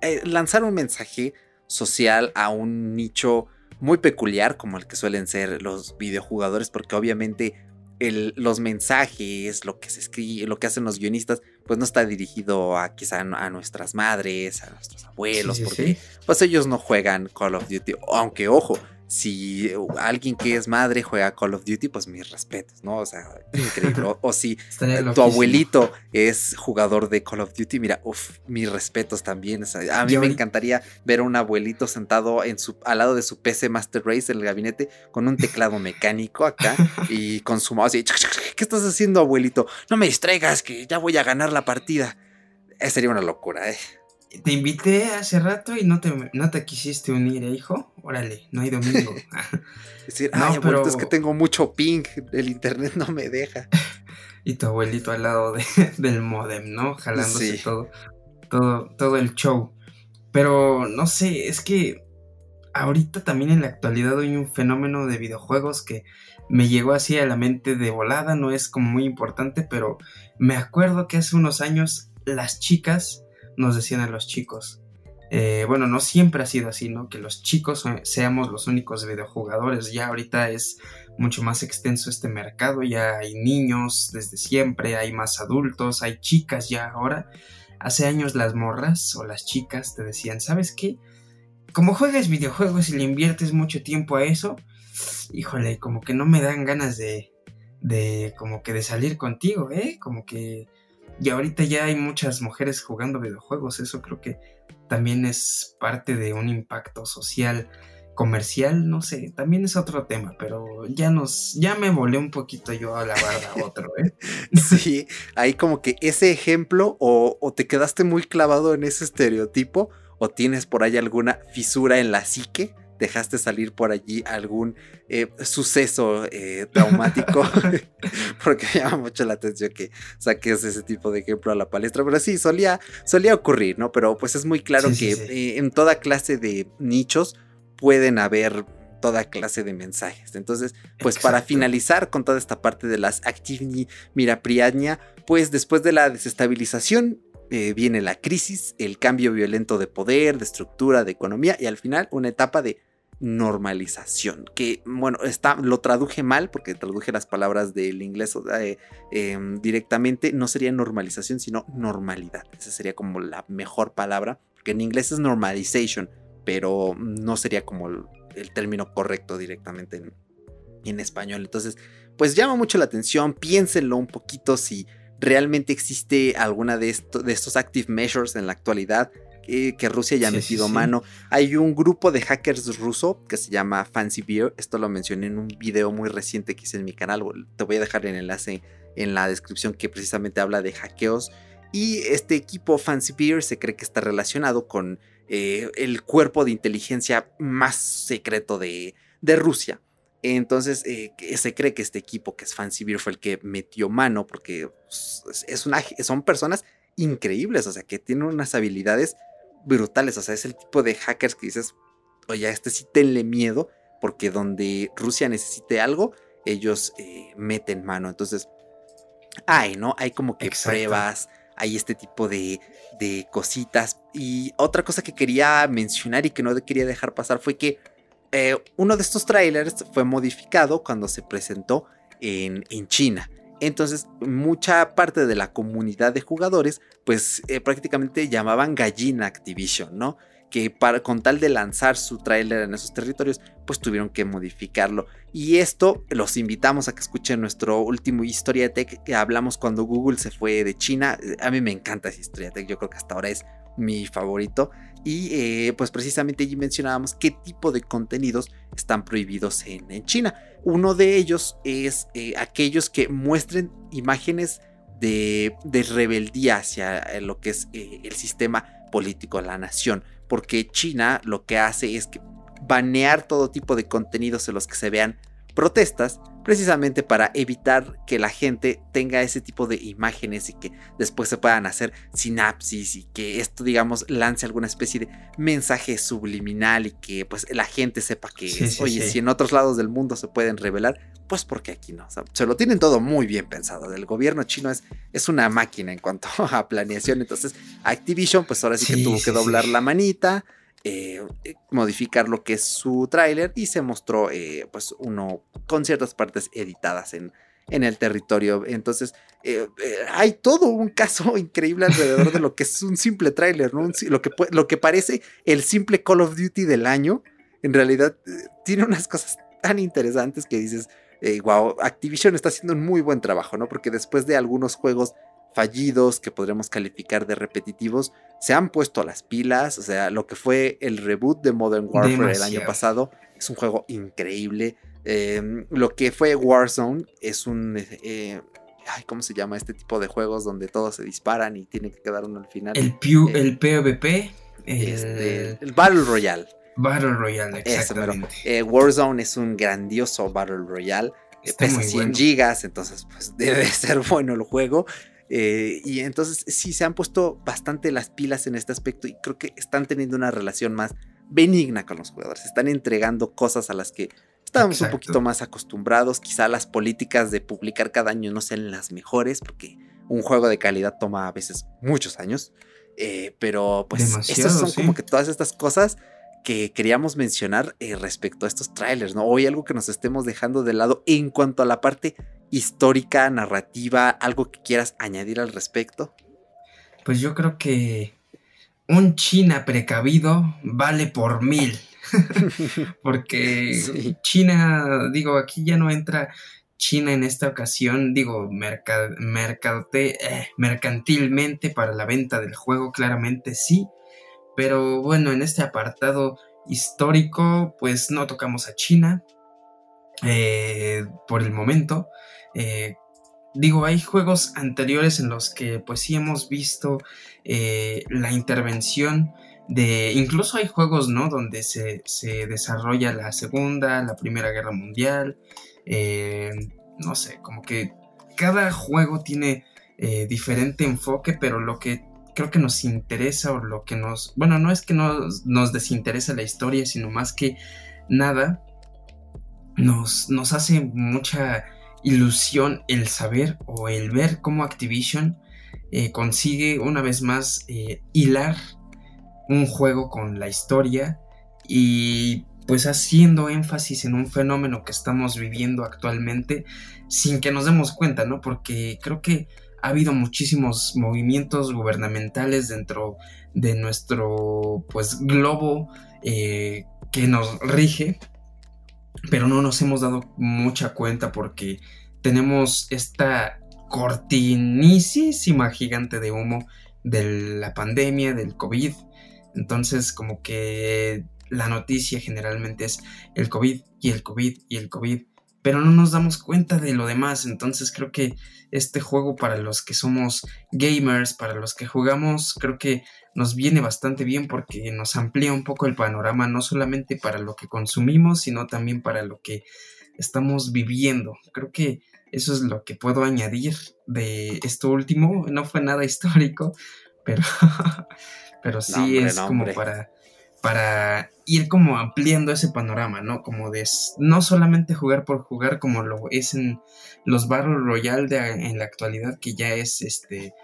eh, lanzar un mensaje social a un nicho muy peculiar como el que suelen ser los videojugadores, porque obviamente los mensajes, lo que se escribe, lo que hacen los guionistas, pues no está dirigido a quizá a nuestras madres, a nuestros abuelos, porque pues ellos no juegan Call of Duty, aunque ojo, si alguien que es madre juega Call of Duty, pues mis respetos, ¿no? O sea, increíble. O, si tu abuelito es jugador de Call of Duty, mira, uff, mis respetos también. a mí me encantaría ver a un abuelito sentado en su, al lado de su PC Master Race en el gabinete con un teclado mecánico acá y con su mouse y, ¿qué estás haciendo, abuelito? No me distraigas, que ya voy a ganar la partida. Eh, sería una locura, eh. Te invité hace rato y no te, no te quisiste unir, ¿eh, hijo? Órale, no hay domingo. es decir, ay, pero... es que tengo mucho ping, el internet no me deja. y tu abuelito al lado del modem, ¿no? Jalándose todo, todo, todo el show. Pero no sé, es que ahorita también en la actualidad hay un fenómeno de videojuegos que me llegó así a la mente de volada, no es como muy importante, pero me acuerdo que hace unos años las chicas nos decían a los chicos. Eh, bueno, no siempre ha sido así, ¿no? Que los chicos seamos los únicos videojugadores. Ya ahorita es mucho más extenso este mercado, ya hay niños desde siempre, hay más adultos, hay chicas ya ahora. Hace años las morras o las chicas te decían, ¿sabes qué? Como juegas videojuegos y le inviertes mucho tiempo a eso, híjole, como que no me dan ganas de, de como que de salir contigo, ¿eh? Como que y ahorita ya hay muchas mujeres jugando videojuegos, eso creo que también es parte de un impacto social, comercial, no sé, también es otro tema, pero ya nos, ya me volé un poquito yo a la barda otro, ¿eh? Sí, hay como que ese ejemplo o, o te quedaste muy clavado en ese estereotipo o tienes por ahí alguna fisura en la psique dejaste salir por allí algún eh, suceso eh, traumático, porque llama mucho la atención que saques ese tipo de ejemplo a la palestra, pero sí, solía, solía ocurrir, ¿no? Pero pues es muy claro que eh, en toda clase de nichos pueden haber toda clase de mensajes. Entonces, pues para finalizar con toda esta parte de las activni mirapriaña, pues después de la desestabilización viene la crisis, el cambio violento de poder, de estructura, de economía y al final una etapa de normalización. Que bueno, está, lo traduje mal porque traduje las palabras del inglés eh, em, directamente. No sería normalización, sino normalidad. Esa sería como la mejor palabra. Porque en inglés es normalization, pero no sería como el, término correcto directamente en, en español. Entonces, pues llama mucho la atención. Piénsenlo un poquito si realmente existe alguna de, de estos active measures en la actualidad que, Rusia haya metido mano. Hay un grupo de hackers ruso que se llama Fancy Beer. Esto lo mencioné en un video muy reciente que hice en mi canal. Te voy a dejar el enlace en la descripción que precisamente habla de hackeos. Y este equipo Fancy Beer se cree que está relacionado con eh, el cuerpo de inteligencia más secreto de, de Rusia. Entonces eh, se cree que este equipo que es Fancy Beer fue el que metió mano porque pues, es una, son personas increíbles, o sea, que tienen unas habilidades brutales, o sea, es el tipo de hackers que dices, oye, este sí tenle miedo porque donde Rusia necesite algo, ellos eh, meten mano. Entonces, hay, ¿no? Hay como que pruebas, hay este tipo de, de cositas. Y otra cosa que quería mencionar y que no quería dejar pasar fue que eh, uno de estos trailers fue modificado cuando se presentó en, en China. Entonces, mucha parte de la comunidad de jugadores, pues eh, prácticamente llamaban gallina Activision, ¿no? que para, con tal de lanzar su tráiler en esos territorios, pues tuvieron que modificarlo. Y esto los invitamos a que escuchen nuestro último Historia Tech que hablamos cuando Google se fue de China. A mí me encanta esa Historia Tech, yo creo que hasta ahora es mi favorito. Y eh, pues precisamente allí mencionábamos qué tipo de contenidos están prohibidos en, China. Uno de ellos es eh, aquellos que muestren imágenes de, rebeldía hacia eh, lo que es el sistema político de la nación. Porque China lo que hace es que banear todo tipo de contenidos en los que se vean protestas precisamente para evitar que la gente tenga ese tipo de imágenes y que después se puedan hacer sinapsis y que esto digamos lance alguna especie de mensaje subliminal y que pues la gente sepa que oye si en otros lados del mundo se pueden revelar pues porque aquí no se lo tienen todo muy bien pensado. El gobierno chino es, es una máquina en cuanto a planeación. Entonces Activision pues ahora sí que tuvo que doblar la manita eh, eh, modificar lo que es su tráiler y se mostró eh, pues uno con ciertas partes editadas en, en el territorio. Entonces hay todo un caso increíble alrededor de lo que es un simple tráiler, ¿no? lo, que, lo que parece el simple Call of Duty del año, en realidad tiene unas cosas tan interesantes que dices, wow, Activision está haciendo un muy buen trabajo, ¿no? Porque después de algunos juegos fallidos que podremos calificar de repetitivos, se han puesto a las pilas. O sea, lo que fue el reboot de Modern Warfare el año pasado es un juego increíble. Em, lo que fue Warzone es un. Eh, ay, ¿Cómo se llama este tipo de juegos donde todos se disparan y tiene que quedar uno al final? El, eh, el PvP. Este, el Battle Royale. Battle Royale, exactamente. Eh, Warzone es un grandioso Battle Royale. pesa 100 gigas, entonces pues debe ser bueno el juego. Eh, y entonces sí se han puesto bastante las pilas en este aspecto y creo que están teniendo una relación más benigna con los jugadores. Están entregando cosas a las que estábamos un poquito más acostumbrados. Quizá las políticas de publicar cada año no sean las mejores porque un juego de calidad toma a veces muchos años. Eh, pero pues esas son como que todas estas cosas que queríamos mencionar eh, respecto a estos trailers, ¿no? Hoy algo que nos estemos dejando de lado en cuanto a la parte histórica, narrativa, algo que quieras añadir al respecto. Pues yo creo que un China precavido vale por mil. Porque China, digo, aquí ya no entra China en esta ocasión, digo, eh, mercantilmente para la venta del juego, claramente sí. Pero bueno, en este apartado histórico, pues no tocamos a China eh, por el momento. Eh, digo, hay juegos anteriores en los que pues sí hemos visto eh, la intervención de, incluso hay juegos, ¿no? Donde se, desarrolla la Segunda, la Primera Guerra Mundial, eh, no sé, como que cada juego tiene diferente enfoque, pero lo que creo que nos interesa o lo que nos, bueno, no es que nos, nos desinterese la historia, sino más que nada, nos, nos hace mucha ilusión el saber o el ver cómo Activision eh, consigue una vez más eh, hilar un juego con la historia y pues haciendo énfasis en un fenómeno que estamos viviendo actualmente sin que nos demos cuenta, ¿no? Porque creo que ha habido muchísimos movimientos gubernamentales dentro de nuestro pues globo eh, que nos rige pero no nos hemos dado mucha cuenta porque tenemos esta cortinísima gigante de humo de la pandemia, del COVID. Entonces, como que la noticia generalmente es el COVID y el COVID y el COVID pero no nos damos cuenta de lo demás. Entonces creo que este juego para los que somos gamers, para los que jugamos, creo que nos viene bastante bien porque nos amplía un poco el panorama, no solamente para lo que consumimos, sino también para lo que estamos viviendo. Creo que eso es lo que puedo añadir de esto último. No fue nada histórico, pero, pero sí es como para, para ir como ampliando ese panorama, ¿no? Como de no solamente jugar por jugar como lo es en los Battle Royale de, en la actualidad, que ya es este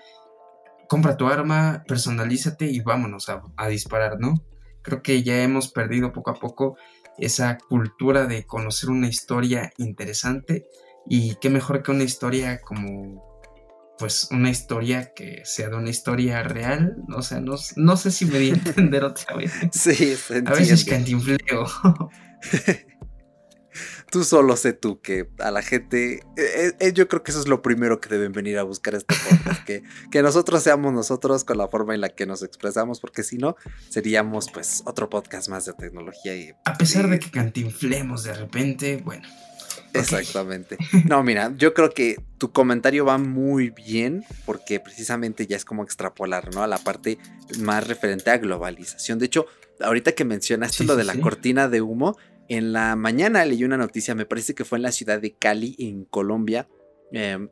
compra tu arma, personalízate y vámonos a, a disparar, ¿no? Creo que ya hemos perdido poco a poco esa cultura de conocer una historia interesante y qué mejor que una historia como pues una historia que sea de una historia real, o sea, no, no sé si me di a entender otra vez. Sí, se A veces cantinfleo. tú solo sé tú que a la gente, eh, eh, yo creo que eso es lo primero que deben venir a buscar este podcast, que, que nosotros seamos nosotros con la forma en la que nos expresamos, porque si no, seríamos pues otro podcast más de tecnología. Y, a pesar de que cantinflemos de repente, bueno. Exactamente. No, mira, yo creo que tu comentario va muy bien porque precisamente ya es como extrapolar, ¿no? A la parte más referente a globalización. De hecho, ahorita que mencionaste lo de la cortina de humo, en la mañana leí una noticia, me parece que fue en la ciudad de Cali, en Colombia. Em,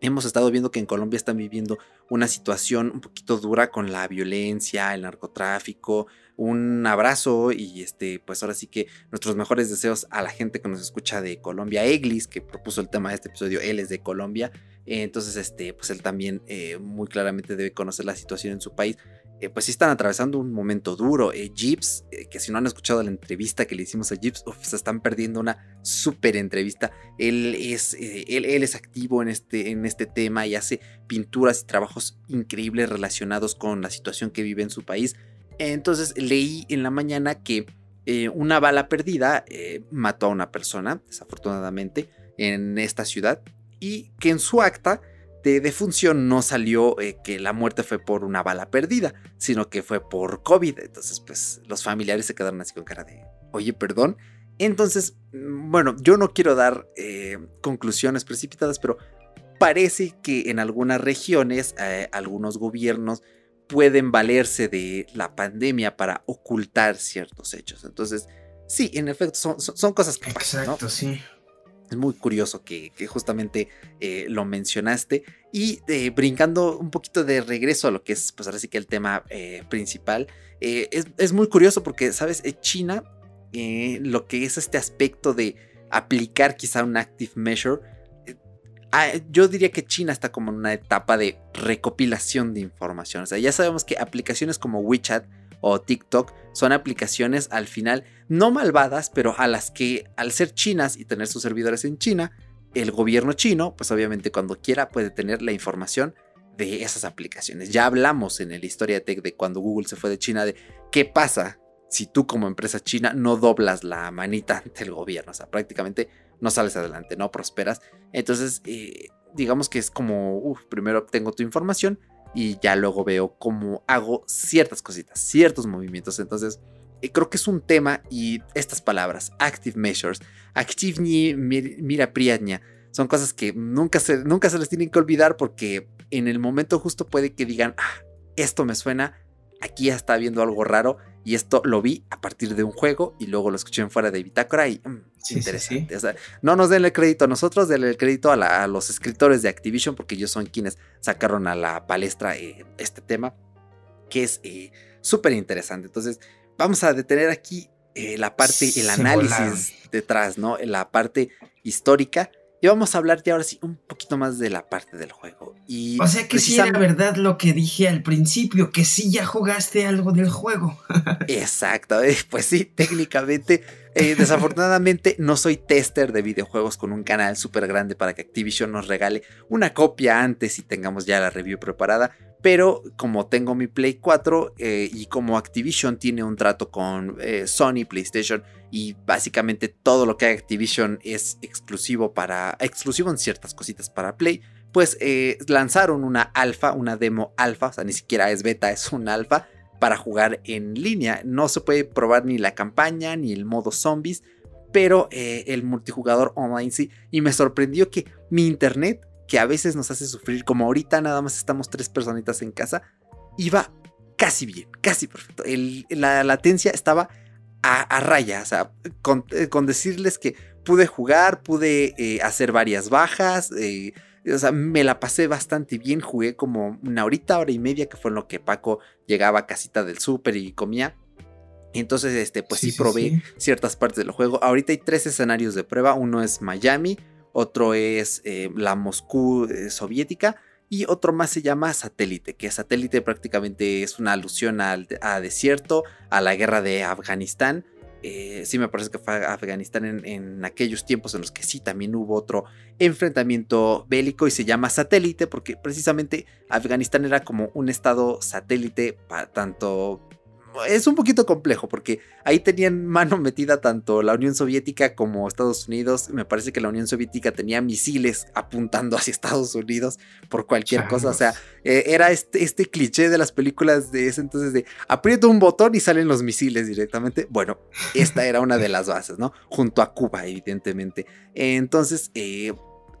hemos estado viendo que en Colombia están viviendo una situación un poquito dura con la violencia, el narcotráfico, un abrazo y este, pues ahora sí que nuestros mejores deseos a la gente que nos escucha de Colombia, Eglis, que propuso el tema de este episodio, él es de Colombia, entonces este, pues él también eh, muy claramente debe conocer la situación en su país. Eh, pues sí están atravesando un momento duro. Eh, Jeeps, que si no han escuchado la entrevista que le hicimos a Jeeps, se están perdiendo una súper entrevista. Él es, él, es activo en este, en este tema y hace pinturas y trabajos increíbles relacionados con la situación que vive en su país. Entonces leí en la mañana que eh, una bala perdida eh, mató a una persona, desafortunadamente, en esta ciudad, y que en su acta de defunción no salió eh, que la muerte fue por una bala perdida, sino que fue por COVID. Entonces, pues los familiares se quedaron así con cara de, oye, perdón. Entonces, mm, bueno, yo no quiero dar conclusiones precipitadas, pero parece que en algunas regiones, algunos gobiernos pueden valerse de la pandemia para ocultar ciertos hechos. Entonces, sí, en efecto, son, son, cosas que Exacto, sí. Es muy curioso que, justamente eh, lo mencionaste. Y eh, brincando un poquito de regreso a lo que es, pues ahora sí que el tema eh, principal, es, es, muy curioso porque, ¿sabes? China, lo que es este aspecto de aplicar quizá un active measure, Ah, yo diría que China está como en una etapa de recopilación de información. O sea, ya sabemos que aplicaciones como WeChat o TikTok son aplicaciones al final no malvadas, pero a las que al ser chinas y tener sus servidores en China, el gobierno chino, pues obviamente cuando quiera puede tener la información de esas aplicaciones. Ya hablamos en el Historia de cuando Google se fue de China de qué pasa si tú como empresa china no doblas la manita ante el gobierno. O sea, prácticamente no sales adelante, no prosperas. Entonces, eh, digamos que es como, primero obtengo tu información y ya luego veo cómo hago ciertas cositas, ciertos movimientos. Entonces, eh, creo que es un tema y estas palabras, active measures, active mira priadnia, son cosas que nunca se, nunca se les tienen que olvidar porque en el momento justo puede que digan, ah, esto me suena, aquí ya está viendo algo raro y esto lo vi a partir de un juego y luego lo escuché en fuera de bitácora y mm, interesante. no nos den el crédito a nosotros, denle el crédito a, los escritores de Activision porque ellos son quienes sacaron a la palestra eh, este tema que es eh, súper interesante. Entonces vamos a detener aquí eh, la parte, el análisis detrás, ¿no? La parte histórica y vamos a hablar ya ahora sí un poquito más de la parte del juego. Y o sea que sí era verdad lo que dije al principio, que sí ya jugaste algo del juego. Exacto, eh, pues sí, técnicamente. Eh, desafortunadamente no soy tester de videojuegos con un canal súper grande para que Activision nos regale una copia antes y tengamos ya la review preparada. Pero como tengo mi Play 4 eh, y como Activision tiene un trato con Sony, PlayStation y básicamente todo lo que hay Activision es exclusivo para exclusivo en ciertas cositas para Play, pues eh, lanzaron una alfa, una demo alfa, o sea, ni siquiera es beta, es un alfa para jugar en línea. No se puede probar ni la campaña ni el modo zombies, pero eh, el multijugador online sí. Y me sorprendió que mi internet, que a veces nos hace sufrir, como ahorita nada más estamos tres personitas en casa, iba casi bien, casi perfecto. la latencia estaba a, raya, o sea, con, eh, decirles que pude jugar, pude eh, hacer varias bajas, o sea, me la pasé bastante bien, jugué como una horita, hora y media, que fue en lo que Paco llegaba a casita del súper y comía. entonces, este, pues sí, probé ciertas partes del juego. Ahorita hay tres escenarios de prueba. Uno es Miami, otro es eh, la Moscú eh, soviética y otro más se llama Satélite, que Satélite prácticamente es una alusión al a desierto, a la guerra de Afganistán. Eh, sí me parece que fue Afganistán en, aquellos tiempos en los que sí también hubo otro enfrentamiento bélico y se llama satélite porque precisamente Afganistán era como un estado satélite para tanto es un poquito complejo porque ahí tenían mano metida tanto la Unión Soviética como Estados Unidos. Me parece que la Unión Soviética tenía misiles apuntando hacia Estados Unidos por cualquier cosa. O sea, eh, era este, este, cliché de las películas de ese entonces de aprieto un botón y salen los misiles directamente. Bueno, esta era una de las bases, ¿no? Junto a Cuba, evidentemente. Entonces, eh,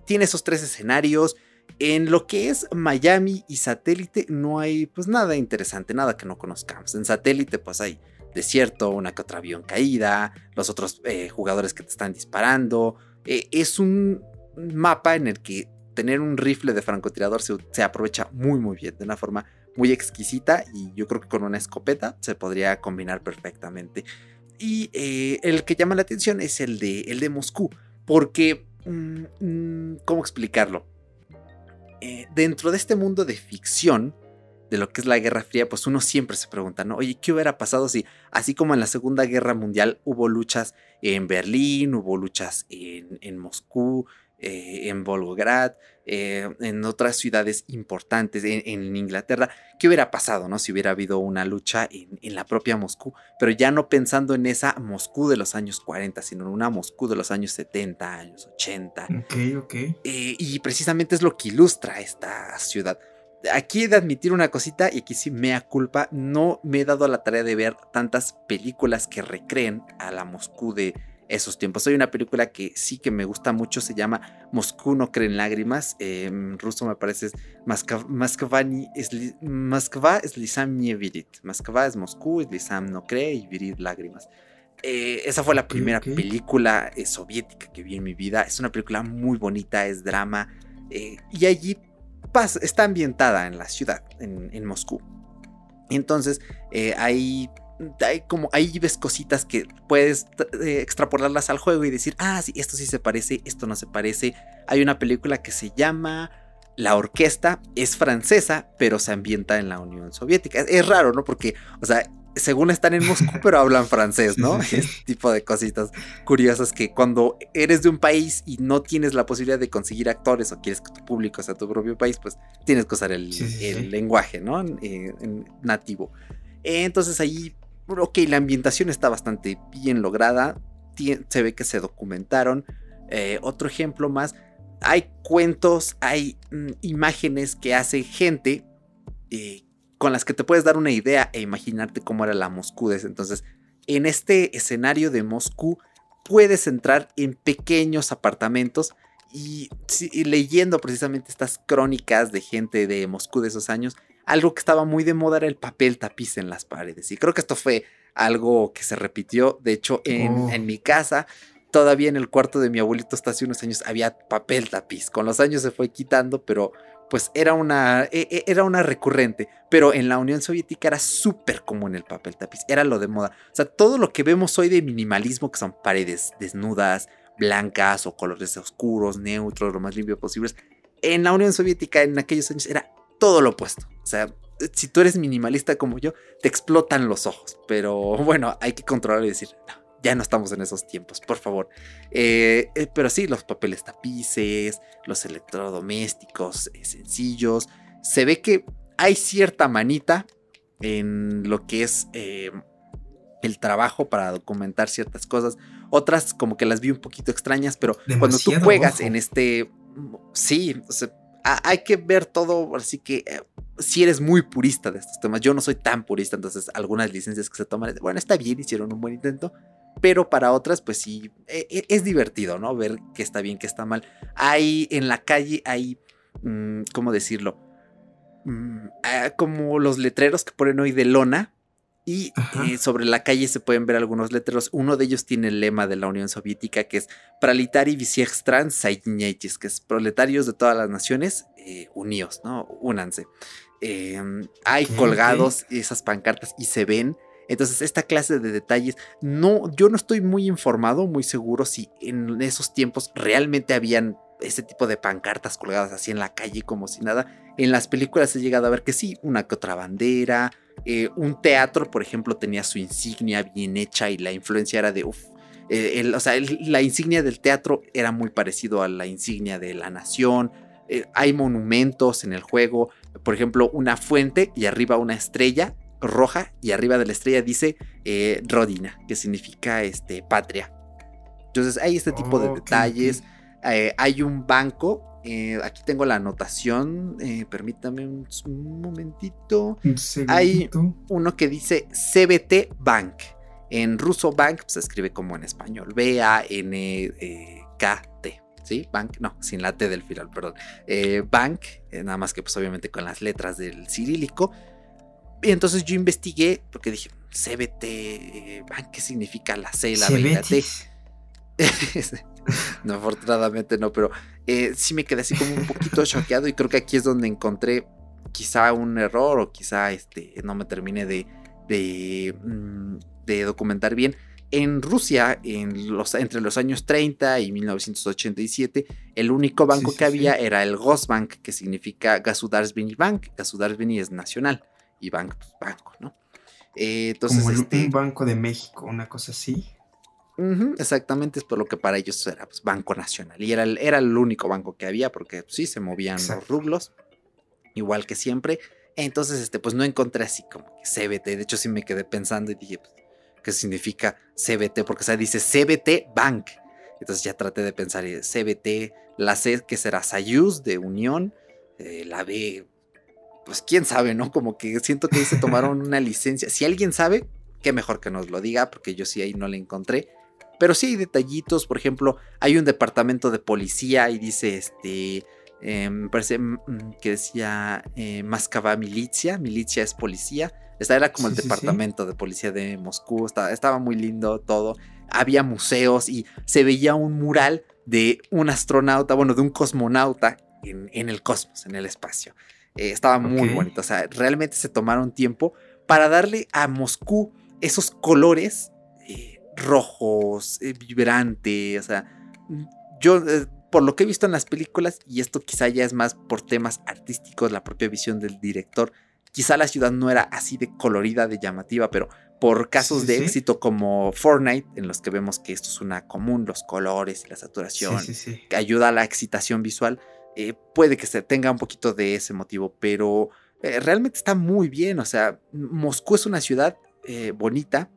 tiene esos tres escenarios. En lo que es Miami y satélite no hay pues nada interesante, nada que no conozcamos. En satélite pues hay desierto, una que otra avión caída, los otros eh, jugadores que te están disparando. Eh, es un mapa en el que tener un rifle de francotirador se, aprovecha muy muy bien, de una forma muy exquisita y yo creo que con una escopeta se podría combinar perfectamente. Y eh, el que llama la atención es el de, el de Moscú, porque, mm, mm, ¿cómo explicarlo? Eh, dentro de este mundo de ficción, de lo que es la Guerra Fría, pues uno siempre se pregunta, ¿no? Oye, ¿qué hubiera pasado si, así como en la Segunda Guerra Mundial, hubo luchas en Berlín, hubo luchas en Moscú, eh, en Volgograd, eh, en otras ciudades importantes en, Inglaterra. ¿Qué hubiera pasado no? si hubiera habido una lucha en, la propia Moscú? Pero ya no pensando en esa Moscú de los años 40, sino en una Moscú de los años 70, años 80. Ok, ok. Eh, y precisamente es lo que ilustra esta ciudad. Aquí he de admitir una cosita y aquí sí mea culpa, no me he dado la tarea de ver tantas películas que recreen a la Moscú de, esos tiempos. Hay una película que sí que me gusta mucho, se llama Moscú no cree en lágrimas. en ruso me parece Moskva es Lisam nie virit. Moskva es Moscú, y Lisam no cree y virit lágrimas. Eh, esa fue la primera película eh, soviética que vi en mi vida. Es una película muy bonita, es drama. Eh, y allí pasa, está ambientada en la ciudad, en, en Moscú. Entonces, hay hay como ahí ves cositas que puedes eh, extrapolarlas al juego y decir, ah, sí, esto sí se parece, esto no se parece. Hay una película que se llama La Orquesta, es francesa, pero se ambienta en la Unión Soviética. Es, raro, ¿no? Porque, o sea, según están en Moscú, pero hablan francés, ¿no? Este tipo de cositas curiosas que cuando eres de un país y no tienes la posibilidad de conseguir actores o quieres que tu público sea tu propio país, pues tienes que usar el, lenguaje, ¿no? Eh, nativo. Entonces ahí ok, la ambientación está bastante bien lograda, se ve que se documentaron. Eh, otro ejemplo más, hay cuentos, hay mm, imágenes que hace gente eh, con las que te puedes dar una idea e imaginarte cómo era la Moscú Entonces, en este escenario de Moscú, puedes entrar en pequeños apartamentos y, leyendo precisamente estas crónicas de gente de Moscú de esos años, algo que estaba muy de moda era el papel tapiz en las paredes. Y creo que esto fue algo que se repitió. De hecho, en, oh. mi casa, todavía en el cuarto de mi abuelito hasta hace unos años había papel tapiz. Con los años se fue quitando, pero pues era una, e, e, era una recurrente. Pero en la Unión Soviética era súper común el papel tapiz. Era lo de moda. O sea, todo lo que vemos hoy de minimalismo, que son paredes desnudas, blancas o colores oscuros, neutros, lo más limpio posible. En la Unión Soviética en aquellos años era todo lo opuesto. O sea, si tú eres minimalista como yo, te explotan los ojos. Pero bueno, hay que controlar y decir, no, ya no estamos en esos tiempos, por favor. Eh, eh, pero sí, los papeles tapices, los electrodomésticos eh, sencillos. Se ve que hay cierta manita en lo que es el trabajo para documentar ciertas cosas. Otras como que las vi un poquito extrañas, pero cuando tú juegas en este... Sí, o sea, hay que ver todo, así que eh, si eres muy purista de estos temas, yo no soy tan purista, entonces algunas licencias que se toman, bueno, está bien, hicieron un buen intento, pero para otras, pues sí, e, e, es divertido, ¿no? Ver qué está bien, qué está mal. Hay en la calle, hay, mm, ¿cómo decirlo? Mm, ah, como los letreros que ponen hoy de lona. Y eh, sobre la calle se pueden ver algunos letreros. Uno de ellos tiene el lema de la Unión Soviética que es Pralitari Visiextran Saignetis, que es proletarios de todas las naciones, eh, unidos, ¿no? Únanse. Em, hay colgados esas pancartas y se ven. Entonces, esta clase de detalles, no, yo no estoy muy informado, muy seguro si en esos tiempos realmente habían ese tipo de pancartas colgadas así en la calle como si nada. En las películas he llegado a ver que sí, una que otra bandera, eh, un teatro, por ejemplo, tenía su insignia bien hecha y la influencia era de, uff, eh, o sea, la insignia del teatro era muy parecido a la insignia de la nación. Eh, hay monumentos en el juego, por ejemplo, una fuente y arriba una estrella roja y arriba de la estrella dice Rodina, que significa este, patria. Entonces hay este tipo de detalles. Hay un banco. Eh, aquí tengo la anotación. Eh, permítame un, momentito. Hay uno que dice CBT Bank. En ruso Bank pues, se escribe como en español. B-A-N-K-T. ¿Sí? Bank, no, sin la T del final, perdón. bank, nada más que pues obviamente con las letras del cirílico. Y entonces yo investigué porque dije, CBT Bank, ¿qué significa la C, la B y la T? no, afortunadamente no, pero eh, sí me quedé así como un poquito choqueado y creo que aquí es donde encontré quizá un error o quizá este, no me terminé de, de, mm, documentar bien. En Rusia, en los, entre los años 30 y 1987, el único banco que había era el Gosbank, que significa Gasudarsvini Bank. Gasudarsvini es nacional y bank, pues, banco, ¿no? Eh, entonces, Como este un banco de México, una cosa así exactamente, es por lo que para ellos era pues, Banco Nacional. Y era el, era el único banco que había, porque pues, sí, se movían los rublos, igual que siempre. Entonces, este, pues no encontré así como que CBT. De hecho, sí me quedé pensando y dije, pues, ¿qué significa CBT? Porque, o sea, dice CBT Bank. Entonces ya traté de pensar, eh, CBT, la C que será Sayuz de Unión, eh, la B, pues quién sabe, ¿no? Como que siento que ahí se tomaron una licencia. Si alguien sabe, qué mejor que nos lo diga, porque yo sí ahí no le encontré. Pero sí hay detallitos, por ejemplo, hay un departamento de policía y dice, este, eh, me parece mm, mm, que decía eh, Mascava Milicia, milicia es policía. Esta era como el departamento de policía de Moscú, estaba, estaba, muy lindo todo. Había museos y se veía un mural de un astronauta, bueno, de un cosmonauta en, el cosmos, en el espacio. Eh, estaba muy bonito, o sea, realmente se tomaron tiempo para darle a Moscú esos colores rojos, eh, vibrante, o sea, yo eh, por lo que he visto en las películas, y esto quizá ya es más por temas artísticos, la propia visión del director, quizá la ciudad no era así de colorida, de llamativa, pero por casos de éxito como Fortnite, en los que vemos que esto es una común, los colores y la saturación, que ayuda a la excitación visual, eh, puede que se tenga un poquito de ese motivo, pero realmente está muy bien, o sea, Moscú es una ciudad bonita,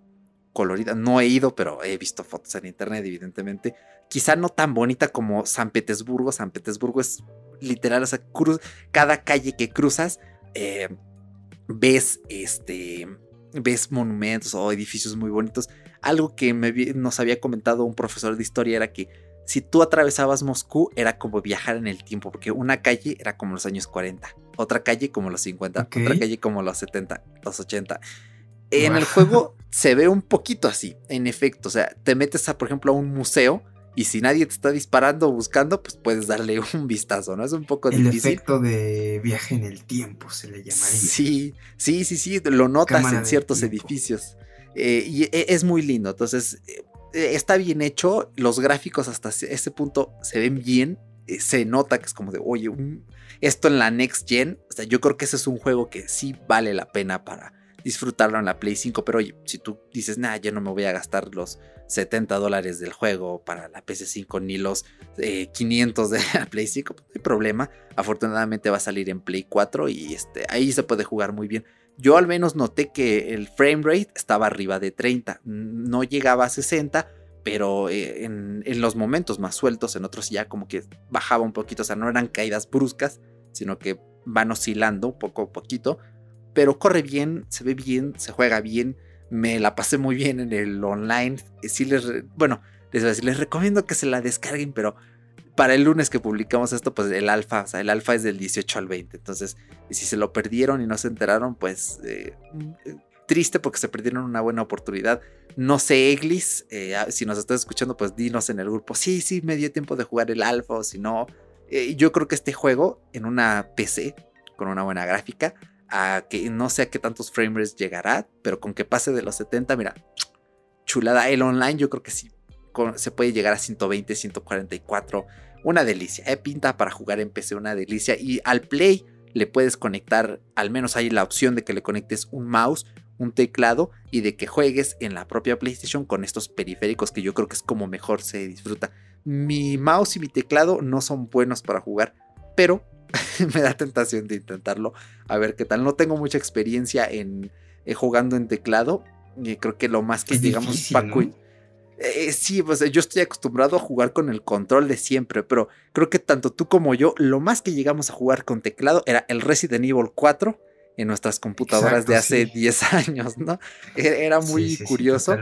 colorida. No he ido, pero he visto fotos en internet, evidentemente. Quizá no tan bonita como San Petersburgo. San Petersburgo es literal, o sea, cruz, cada calle que cruzas, eh, ves este. Ves monumentos o edificios muy bonitos. Algo que nos había comentado un profesor de historia era que si tú atravesabas Moscú era como viajar en el tiempo, porque una calle era como los años 40, otra calle como los 50, otra calle como los 70, los 80. En el juego se ve un poquito así, en efecto. O sea, te metes a, por ejemplo, a un museo y si nadie te está disparando o buscando, pues puedes darle un vistazo, ¿no? Es un poco el difícil. El efecto de viaje en el tiempo se le llamaría. Sí, sí, sí, sí, lo notas en ciertos edificios. Eh, y e, es muy lindo, entonces eh, está bien hecho, los gráficos hasta ese punto se ven bien, eh, se nota que es como de, oye, esto en la next gen, o sea, yo creo que ese es un juego que sí vale la pena para disfrutarlo en la Play 5. Pero oye, si tú dices, nah, yo no me voy a gastar los 70 dólares del juego para la PS5 ni los 500 eh, de la Play 5, pues no hay problema. Afortunadamente va a salir en Play 4 y este, ahí se puede jugar muy bien. Yo al menos noté que el frame rate estaba arriba de 30, no llegaba a 60, pero eh, en, en, los momentos más sueltos, en otros ya como que bajaba un poquito, o sea, no eran caídas bruscas, sino que van oscilando poco a poquito, pero corre bien, se ve bien, se juega bien. me la pasé muy bien en el online. Sí les, bueno, les voy a decir, les recomiendo que se la descarguen, pero para el lunes que publicamos esto, pues el alfa, o sea, el alfa es del 18 al 20. Entonces, si se lo perdieron y no se enteraron, pues eh, triste porque se perdieron una buena oportunidad. No sé, Eglis, eh, si nos estás escuchando, pues dinos en el grupo, sí, sí, me dio tiempo de jugar el alfa o si no. Eh, yo creo que este juego en una PC con una buena gráfica, a que no sé a qué tantos frames llegará, pero con que pase de los 70, mira, chulada. El online yo creo que sí se puede llegar a 120, 144. Una delicia. Eh, pinta para jugar en PC, una delicia. Y al Play le puedes conectar, al menos hay la opción de que le conectes un mouse, un teclado y de que juegues en la propia PlayStation con estos periféricos que yo creo que es como mejor se disfruta. Mi mouse y mi teclado no son buenos para jugar, pero me da tentación de intentarlo. A ver qué tal. No tengo mucha experiencia en eh, jugando en teclado. Y creo que lo más que llegamos Paco eh, sí, pues yo estoy acostumbrado a jugar con el control de siempre, pero creo que tanto tú como yo, lo más que llegamos a jugar con teclado era el Resident Evil 4 en nuestras computadoras de hace 10 años, ¿no? E-, era muy curioso.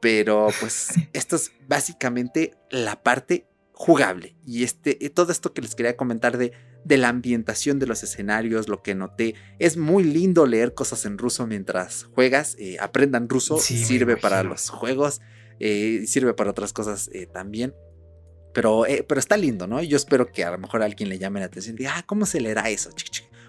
pero pues esto es básicamente la parte jugable. Y este, todo esto que les quería comentar de, de la ambientación de los escenarios, lo que noté, es muy lindo leer cosas en ruso mientras juegas. Eh, aprendan ruso, sirve para los juegos. Eh, sirve para otras cosas eh, también. Pero, eh, pero está lindo, ¿no? Yo espero que a lo mejor a alguien le llame la atención y diga, ah, ¿cómo se leerá eso?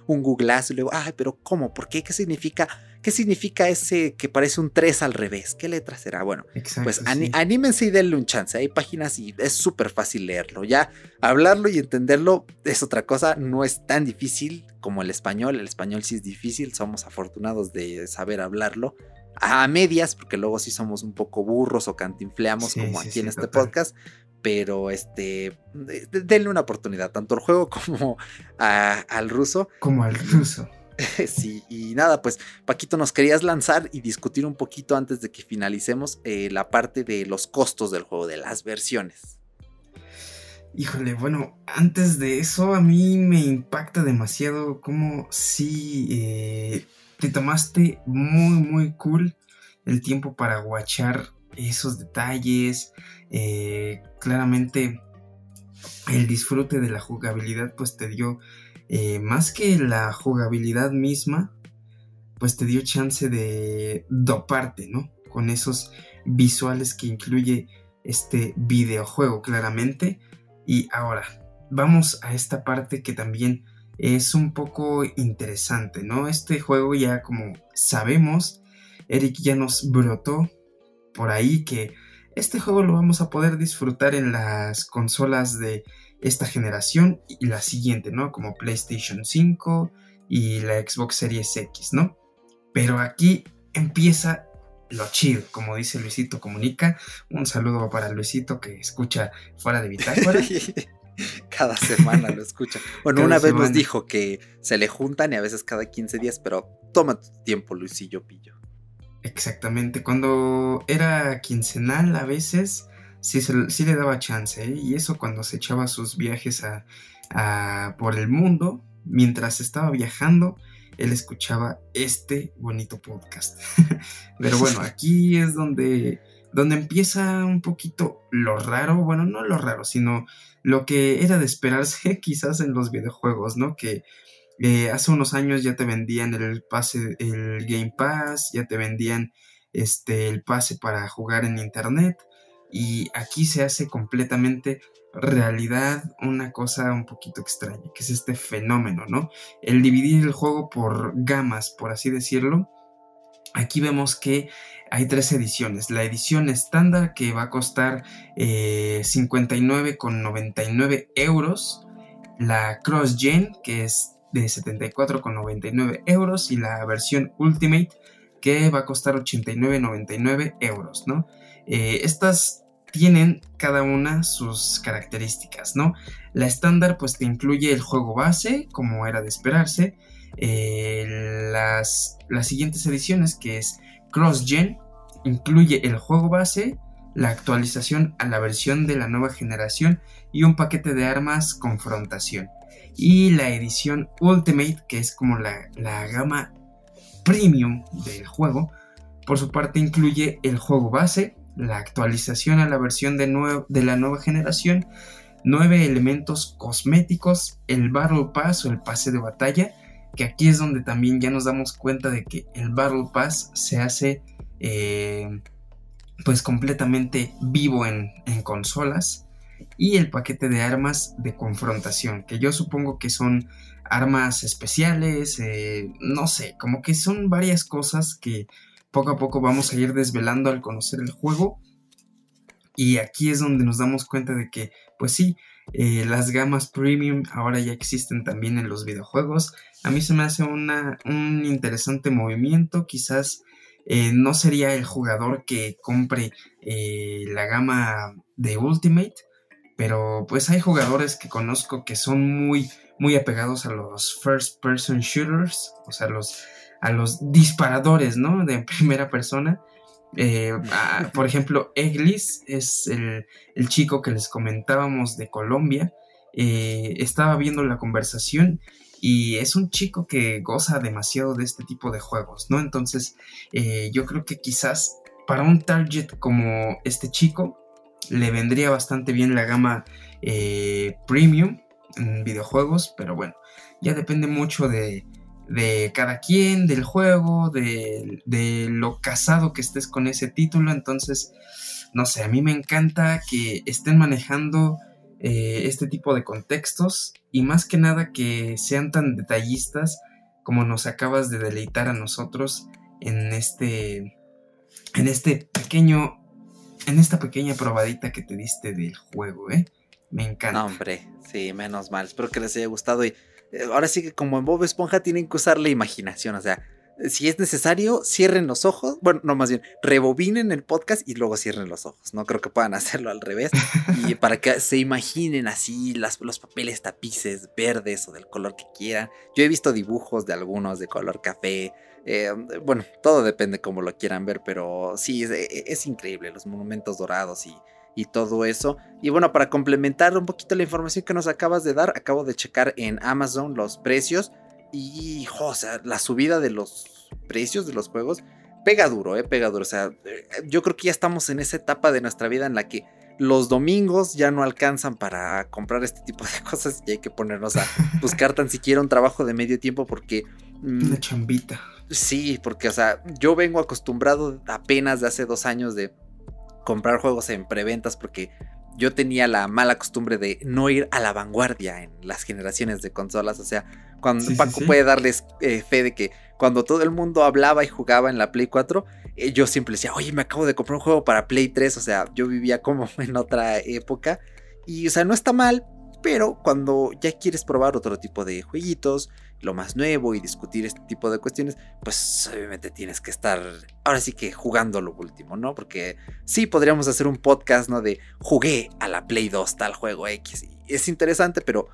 Un googleazo y luego, ay, pero ¿cómo? ¿Por qué? ¿Qué significa? ¿Qué significa ese que parece un 3 al revés? ¿Qué letra será? Bueno, pues anímense y denle un chance. Hay páginas y es súper fácil leerlo. Ya hablarlo y entenderlo es otra cosa. No es tan difícil como el español. El español sí es difícil. Somos afortunados de saber hablarlo a medias, porque luego sí somos un poco burros o cantinfleamos como aquí en este podcast. Pero este, denle una oportunidad, tanto al juego como al ruso. Como al ruso. Sí, y nada, pues Paquito, nos querías lanzar y discutir un poquito antes de que finalicemos eh, la parte de los costos del juego, de las versiones. Híjole, bueno, antes de eso a mí me impacta demasiado como si eh, te tomaste muy, muy cool el tiempo para guachar esos detalles. Eh, claramente el disfrute de la jugabilidad pues te dio eh, más que la jugabilidad misma pues te dio chance de doparte, ¿no? Con esos visuales que incluye este videojuego claramente. Y ahora, vamos a esta parte que también es un poco interesante, ¿no? Este juego ya como sabemos, Eric ya nos brotó por ahí que este juego lo vamos a poder disfrutar en las consolas de esta generación y la siguiente, ¿no? Como PlayStation 5 y la Xbox Series X, ¿no? Pero aquí empieza lo chido, como dice Luisito Comunica. Un saludo para Luisito que escucha fuera de Bitácora. cada semana lo escucha. Bueno, una vez nos dijo que se le juntan y a veces cada 15 días, pero toma tu tiempo, Luisillo Pillo. Exactamente, cuando era quincenal a veces sí, sí le daba chance, ¿eh? y eso cuando se echaba sus viajes a, por el mundo, mientras estaba viajando, él escuchaba este bonito podcast. Pero bueno, aquí es donde, donde empieza un poquito lo raro, bueno, no lo raro, sino lo que era de esperarse quizás en los videojuegos, ¿no? Que eh, hace unos años ya te vendían el pase, el Game Pass, ya te vendían este, el pase para jugar en Internet y aquí se hace completamente realidad una cosa un poquito extraña, que es este fenómeno, ¿no? El dividir el juego por gamas, por así decirlo. Aquí vemos que hay tres ediciones. La edición estándar que va a costar eh, 59,99 euros. La Cross Gen que es de 74,99 euros. Y la versión Ultimate que va a costar 89,99 euros, ¿no? Eh, estas tienen cada una sus características, ¿no? La estándar pues te incluye el juego base, como era de esperarse. Eh, las, las siguientes ediciones, que es Cross Gen, incluye el juego base, la actualización a la versión de la nueva generación y un paquete de armas confrontación. Y la edición Ultimate, que es como la, gama premium del juego, Por su parte incluye el juego base, la actualización a la versión de, de la nueva generación, nueve elementos cosméticos, el Battle Pass o el pase de batalla, que aquí es donde también ya nos damos cuenta de que el Battle Pass se hace eh, pues completamente vivo en, consolas y el paquete de armas de confrontación, que yo supongo que son armas especiales, eh, no sé, como que son varias cosas que poco a poco vamos a ir desvelando al conocer el juego. Y aquí es donde nos damos cuenta de que, pues sí, eh, las gamas premium ahora ya existen también en los videojuegos. A mí se me hace una, un interesante movimiento. Quizás eh, no sería el jugador que compre la gama de Ultimate. Pero pues hay jugadores que conozco que son muy, muy apegados a los first person shooters. O sea, los a los disparadores, ¿no? De primera persona. Eh, por ejemplo, Eglis es el, chico que les comentábamos de Colombia. Eh, estaba viendo la conversación y es un chico que goza demasiado de este tipo de juegos, ¿no? Entonces, eh, yo creo que quizás para un target como este chico le vendría bastante bien la gama premium en videojuegos, pero bueno, ya depende mucho de, de cada quien, del juego, de, lo casado que estés con ese título. Entonces, no sé, a mí me encanta que estén manejando eh, este tipo de contextos y más que nada que sean tan detallistas como nos acabas de deleitar a nosotros en este, en este pequeño, en esta pequeña probadita que te diste del juego, ¿eh? Me encanta. No, hombre, sí, menos mal. Espero que les haya gustado y eh, ahora sí que como en Bob Esponja tienen que usar la imaginación, o sea, si es necesario, cierren los ojos, bueno, no más bien, rebobinen el podcast y luego cierren los ojos, no creo que puedan hacerlo al revés, y para que se imaginen así las, los papeles tapices verdes o del color que quieran. Yo he visto dibujos de algunos de color café, eh, bueno, todo depende cómo lo quieran ver, pero sí, es increíble, los monumentos dorados y y todo eso. Y bueno, para complementar un poquito la información que nos acabas de dar, acabo de checar en Amazon los precios y, o sea, la subida de los precios de los juegos pega duro, eh, pega duro. O sea, eh, yo creo que ya estamos en esa etapa de nuestra vida en la que los domingos ya no alcanzan para comprar este tipo de cosas y hay que ponernos a buscar tan siquiera un trabajo de medio tiempo porque... Mm, Una chambita. Sí, porque, o sea, yo vengo acostumbrado apenas de hace dos años de comprar juegos en preventas porque yo tenía la mala costumbre de no ir a la vanguardia en las generaciones de consolas. O sea, cuando Paco puede darles eh, fe de que cuando todo el mundo hablaba y jugaba en la Play 4, eh, yo siempre decía, oye, me acabo de comprar un juego para Play 3. O sea, yo vivía como en otra época. Y, o sea, no está mal, pero cuando ya quieres probar otro tipo de jueguitos, lo más nuevo y discutir este tipo de cuestiones, pues obviamente tienes que estar ahora sí que jugando lo último, ¿no? Porque sí podríamos hacer un podcast, ¿no? De jugué a la Play 2 tal juego X. es interesante, pero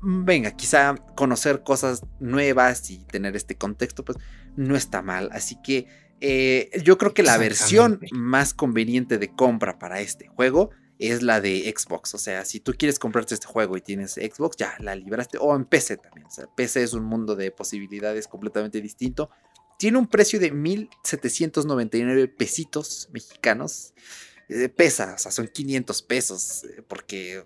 mm, venga, quizá conocer cosas nuevas y tener este contexto, pues no está mal. Así que eh, yo creo que la versión más conveniente de compra para este juego es la de Xbox. O sea, si tú quieres comprarte este juego y tienes Xbox, ya la libraste. O en PC también. O sea, PC es un mundo de posibilidades completamente distinto. Tiene un precio de 1799 pesitos mexicanos. Eh, pesa, o sea, son 500 pesos. Eh, porque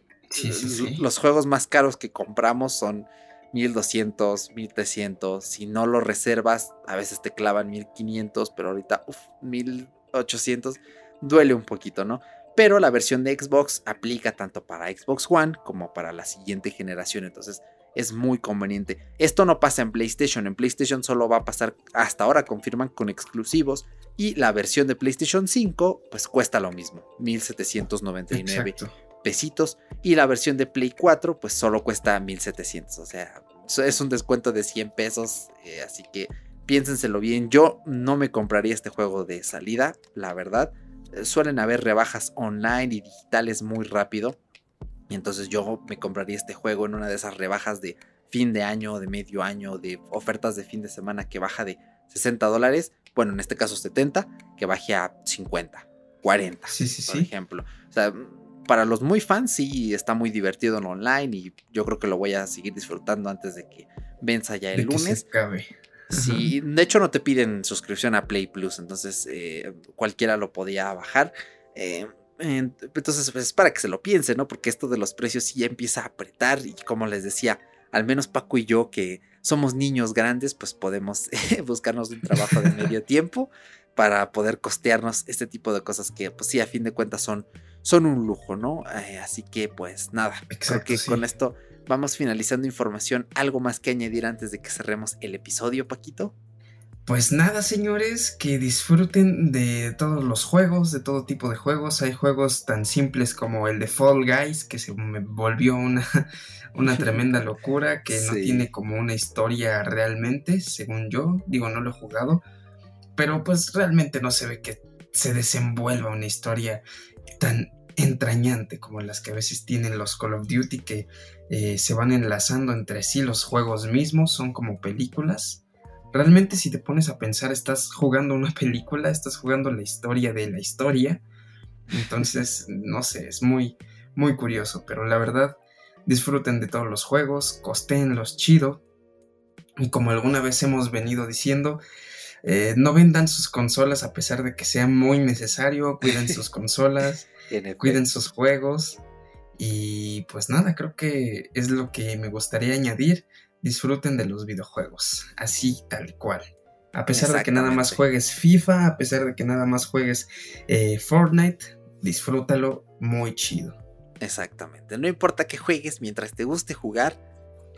los juegos más caros que compramos son 1200, 1300. Si no lo reservas, a veces te clavan 1500, pero ahorita, uff, 1800. Duele un poquito, ¿no? Pero la versión de Xbox aplica tanto para Xbox One como para la siguiente generación, entonces es muy conveniente. Esto no pasa en PlayStation, en PlayStation solo va a pasar, hasta ahora confirman con exclusivos y la versión de PlayStation 5 pues cuesta lo mismo, 1799 pesitos y la versión de Play 4 pues solo cuesta 1700, o sea, es un descuento de 100 pesos, eh, así que piénsenselo bien, yo no me compraría este juego de salida, la verdad suelen haber rebajas online y digitales muy rápido. Y entonces yo me compraría este juego en una de esas rebajas de fin de año, de medio año, de ofertas de fin de semana que baja de 60 dólares. Bueno, en este caso 70, que baje a 50, 40, por ejemplo. O sea, para los muy fans sí está muy divertido en online y yo creo que lo voy a seguir disfrutando antes de que venza ya el lunes. Sí, de hecho no te piden suscripción a Play Plus, entonces eh, cualquiera lo podía bajar. Eh, entonces, pues es para que se lo piense, ¿no? Porque esto de los precios sí ya empieza a apretar y como les decía, al menos Paco y yo que somos niños grandes, pues podemos buscarnos un trabajo de medio tiempo para poder costearnos este tipo de cosas que, pues sí, a fin de cuentas son, son un lujo, ¿no? Eh, así que, pues nada, creo que con esto vamos finalizando información. ¿Algo más que añadir antes de que cerremos el episodio, Paquito? Pues nada, señores, que disfruten de todos los juegos, de todo tipo de juegos. Hay juegos tan simples como el de Fall Guys, que se me volvió una, una tremenda locura, que no tiene como una historia realmente, según yo. Digo, no lo he jugado, pero pues realmente no se ve que se desenvuelva una historia tan entrañante como las que a veces tienen los Call of Duty, que eh, se van enlazando entre sí los juegos mismos, son como películas Realmente si te pones a pensar, estás jugando una película, estás jugando la historia de la historia. Entonces, no sé, es muy, muy curioso, pero la verdad, disfruten de todos los juegos, los chido. Y como alguna vez hemos venido diciendo, eh, no vendan sus consolas a pesar de que sea muy necesario, cuiden sus consolas, cuiden sus juegos. Y pues nada, creo que es lo que me gustaría añadir disfruten de los videojuegos, así tal cual. A pesar de que nada más juegues FIFA, a pesar de que nada más juegues eh, Fortnite, disfrútalo muy chido. Exactamente. No importa que juegues, mientras te guste jugar,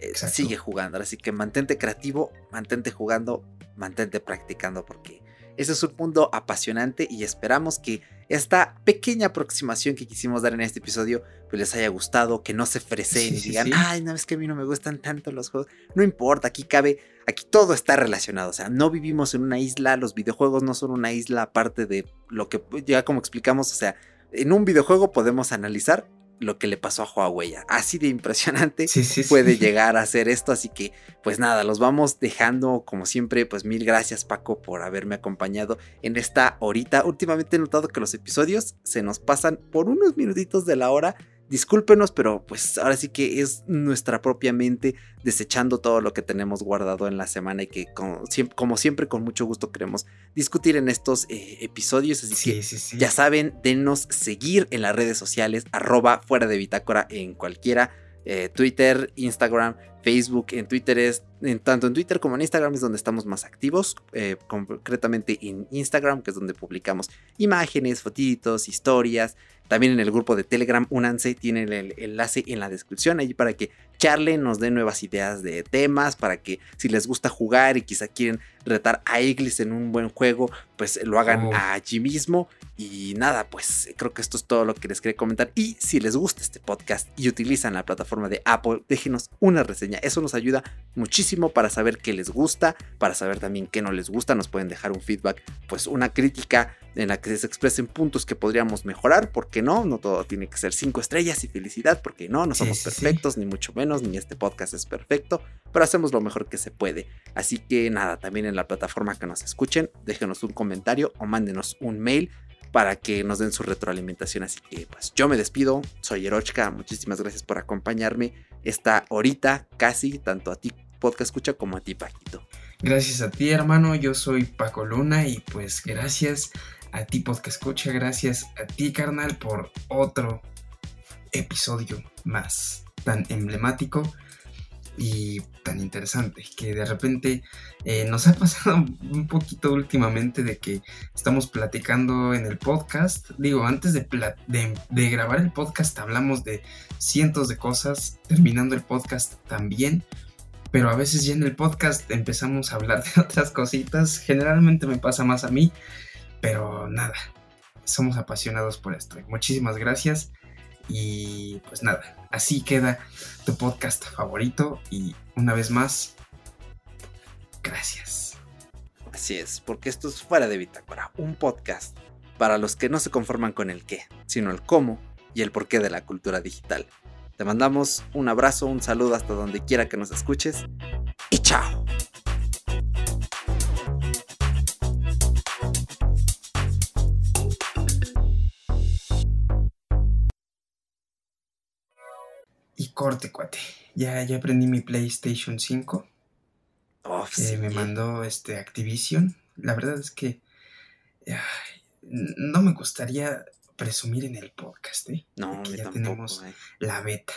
eh, sigue jugando. Así que mantente creativo, mantente jugando, mantente practicando, porque ese es un mundo apasionante y esperamos que esta pequeña aproximación que quisimos dar en este episodio pues les haya gustado, que no se freseen y digan, ay, no es que a mí no me gustan tanto los juegos. No importa, aquí cabe, aquí todo está relacionado, o sea, no vivimos en una isla, los videojuegos no son una isla aparte de lo que ya como explicamos, o sea, en un videojuego podemos analizar lo que le pasó a Huawei. Así de impresionante puede llegar a ser esto. Así que, pues nada, los vamos dejando como siempre. Pues mil gracias, Paco, por haberme acompañado en esta horita. Últimamente he notado que los episodios se nos pasan por unos minutitos de la hora discúlpenos, pero pues ahora sí que es nuestra propia mente desechando todo lo que tenemos guardado en la semana y que como, siempre con mucho gusto queremos discutir en estos eh, episodios. Así que ya saben, denos seguir en las redes sociales, arroba fuera de bitácora en cualquiera. Eh, Twitter, Instagram, Facebook. En Twitter es, en, tanto en Twitter como en Instagram es donde estamos más activos. Eh, concretamente en Instagram, que es donde publicamos imágenes, fotitos, historias. También en el grupo de Telegram, únanse, tienen el enlace en la descripción allí para que charlen, nos den nuevas ideas de temas, para que si les gusta jugar y quizá quieren retar a Iglis en un buen juego, pues lo hagan oh. allí mismo. Y nada, pues creo que esto es todo lo que les quería comentar. Y si les gusta este podcast y utilizan la plataforma de Apple, déjenos una reseña. Eso nos ayuda muchísimo para saber qué les gusta, para saber también qué no les gusta. Nos pueden dejar un feedback, pues una crítica en la que se expresen puntos que podríamos mejorar, porque no, no todo tiene que ser cinco estrellas y felicidad, porque no, no somos perfectos, ni mucho menos, ni este podcast es perfecto, pero hacemos lo mejor que se puede. Así que nada, también en la plataforma que nos escuchen, déjenos un comentario o mándenos un mail para que nos den su retroalimentación. Así que pues yo me despido, soy Erochka, muchísimas gracias por acompañarme esta horita casi, tanto a ti podcast escucha como a ti Paquito. Gracias a ti hermano, yo soy Paco Luna y pues gracias a ti podcast escucha, gracias a ti carnal por otro episodio más tan emblemático y tan interesante que de repente eh, nos ha pasado un poquito últimamente de que estamos platicando en el podcast. Digo, antes de, de, grabar el podcast hablamos de cientos de cosas, terminando el podcast también, pero a veces ya en el podcast empezamos a hablar de otras cositas. Generalmente me pasa más a mí, pero nada, somos apasionados por esto. Muchísimas gracias. Y pues nada, así queda tu podcast favorito y una vez más, gracias. Así es, porque esto es fuera de Bitácora, un podcast para los que no se conforman con el qué, sino el cómo y el porqué de la cultura digital. Te mandamos un abrazo, un saludo hasta donde quiera que nos escuches y chao. Corte, cuate. Ya, ya aprendí mi PlayStation 5. Oh, Eh, me mandó este Activision. La verdad es que ay, no me gustaría presumir en el podcast, ¿eh? No, que ya tampoco. tenemos eh. la beta.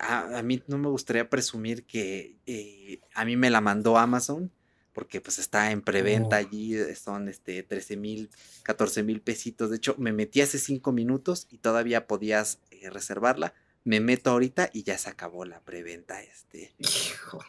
A, a mí no me gustaría presumir que eh, a mí me la mandó Amazon porque pues está en preventa Oh. allí, eh, son este 13 mil, 14 mil pesitos. De hecho, me metí hace 5 minutos y todavía podías eh, reservarla. Me meto ahorita y ya se acabó la preventa. Este. Hijo.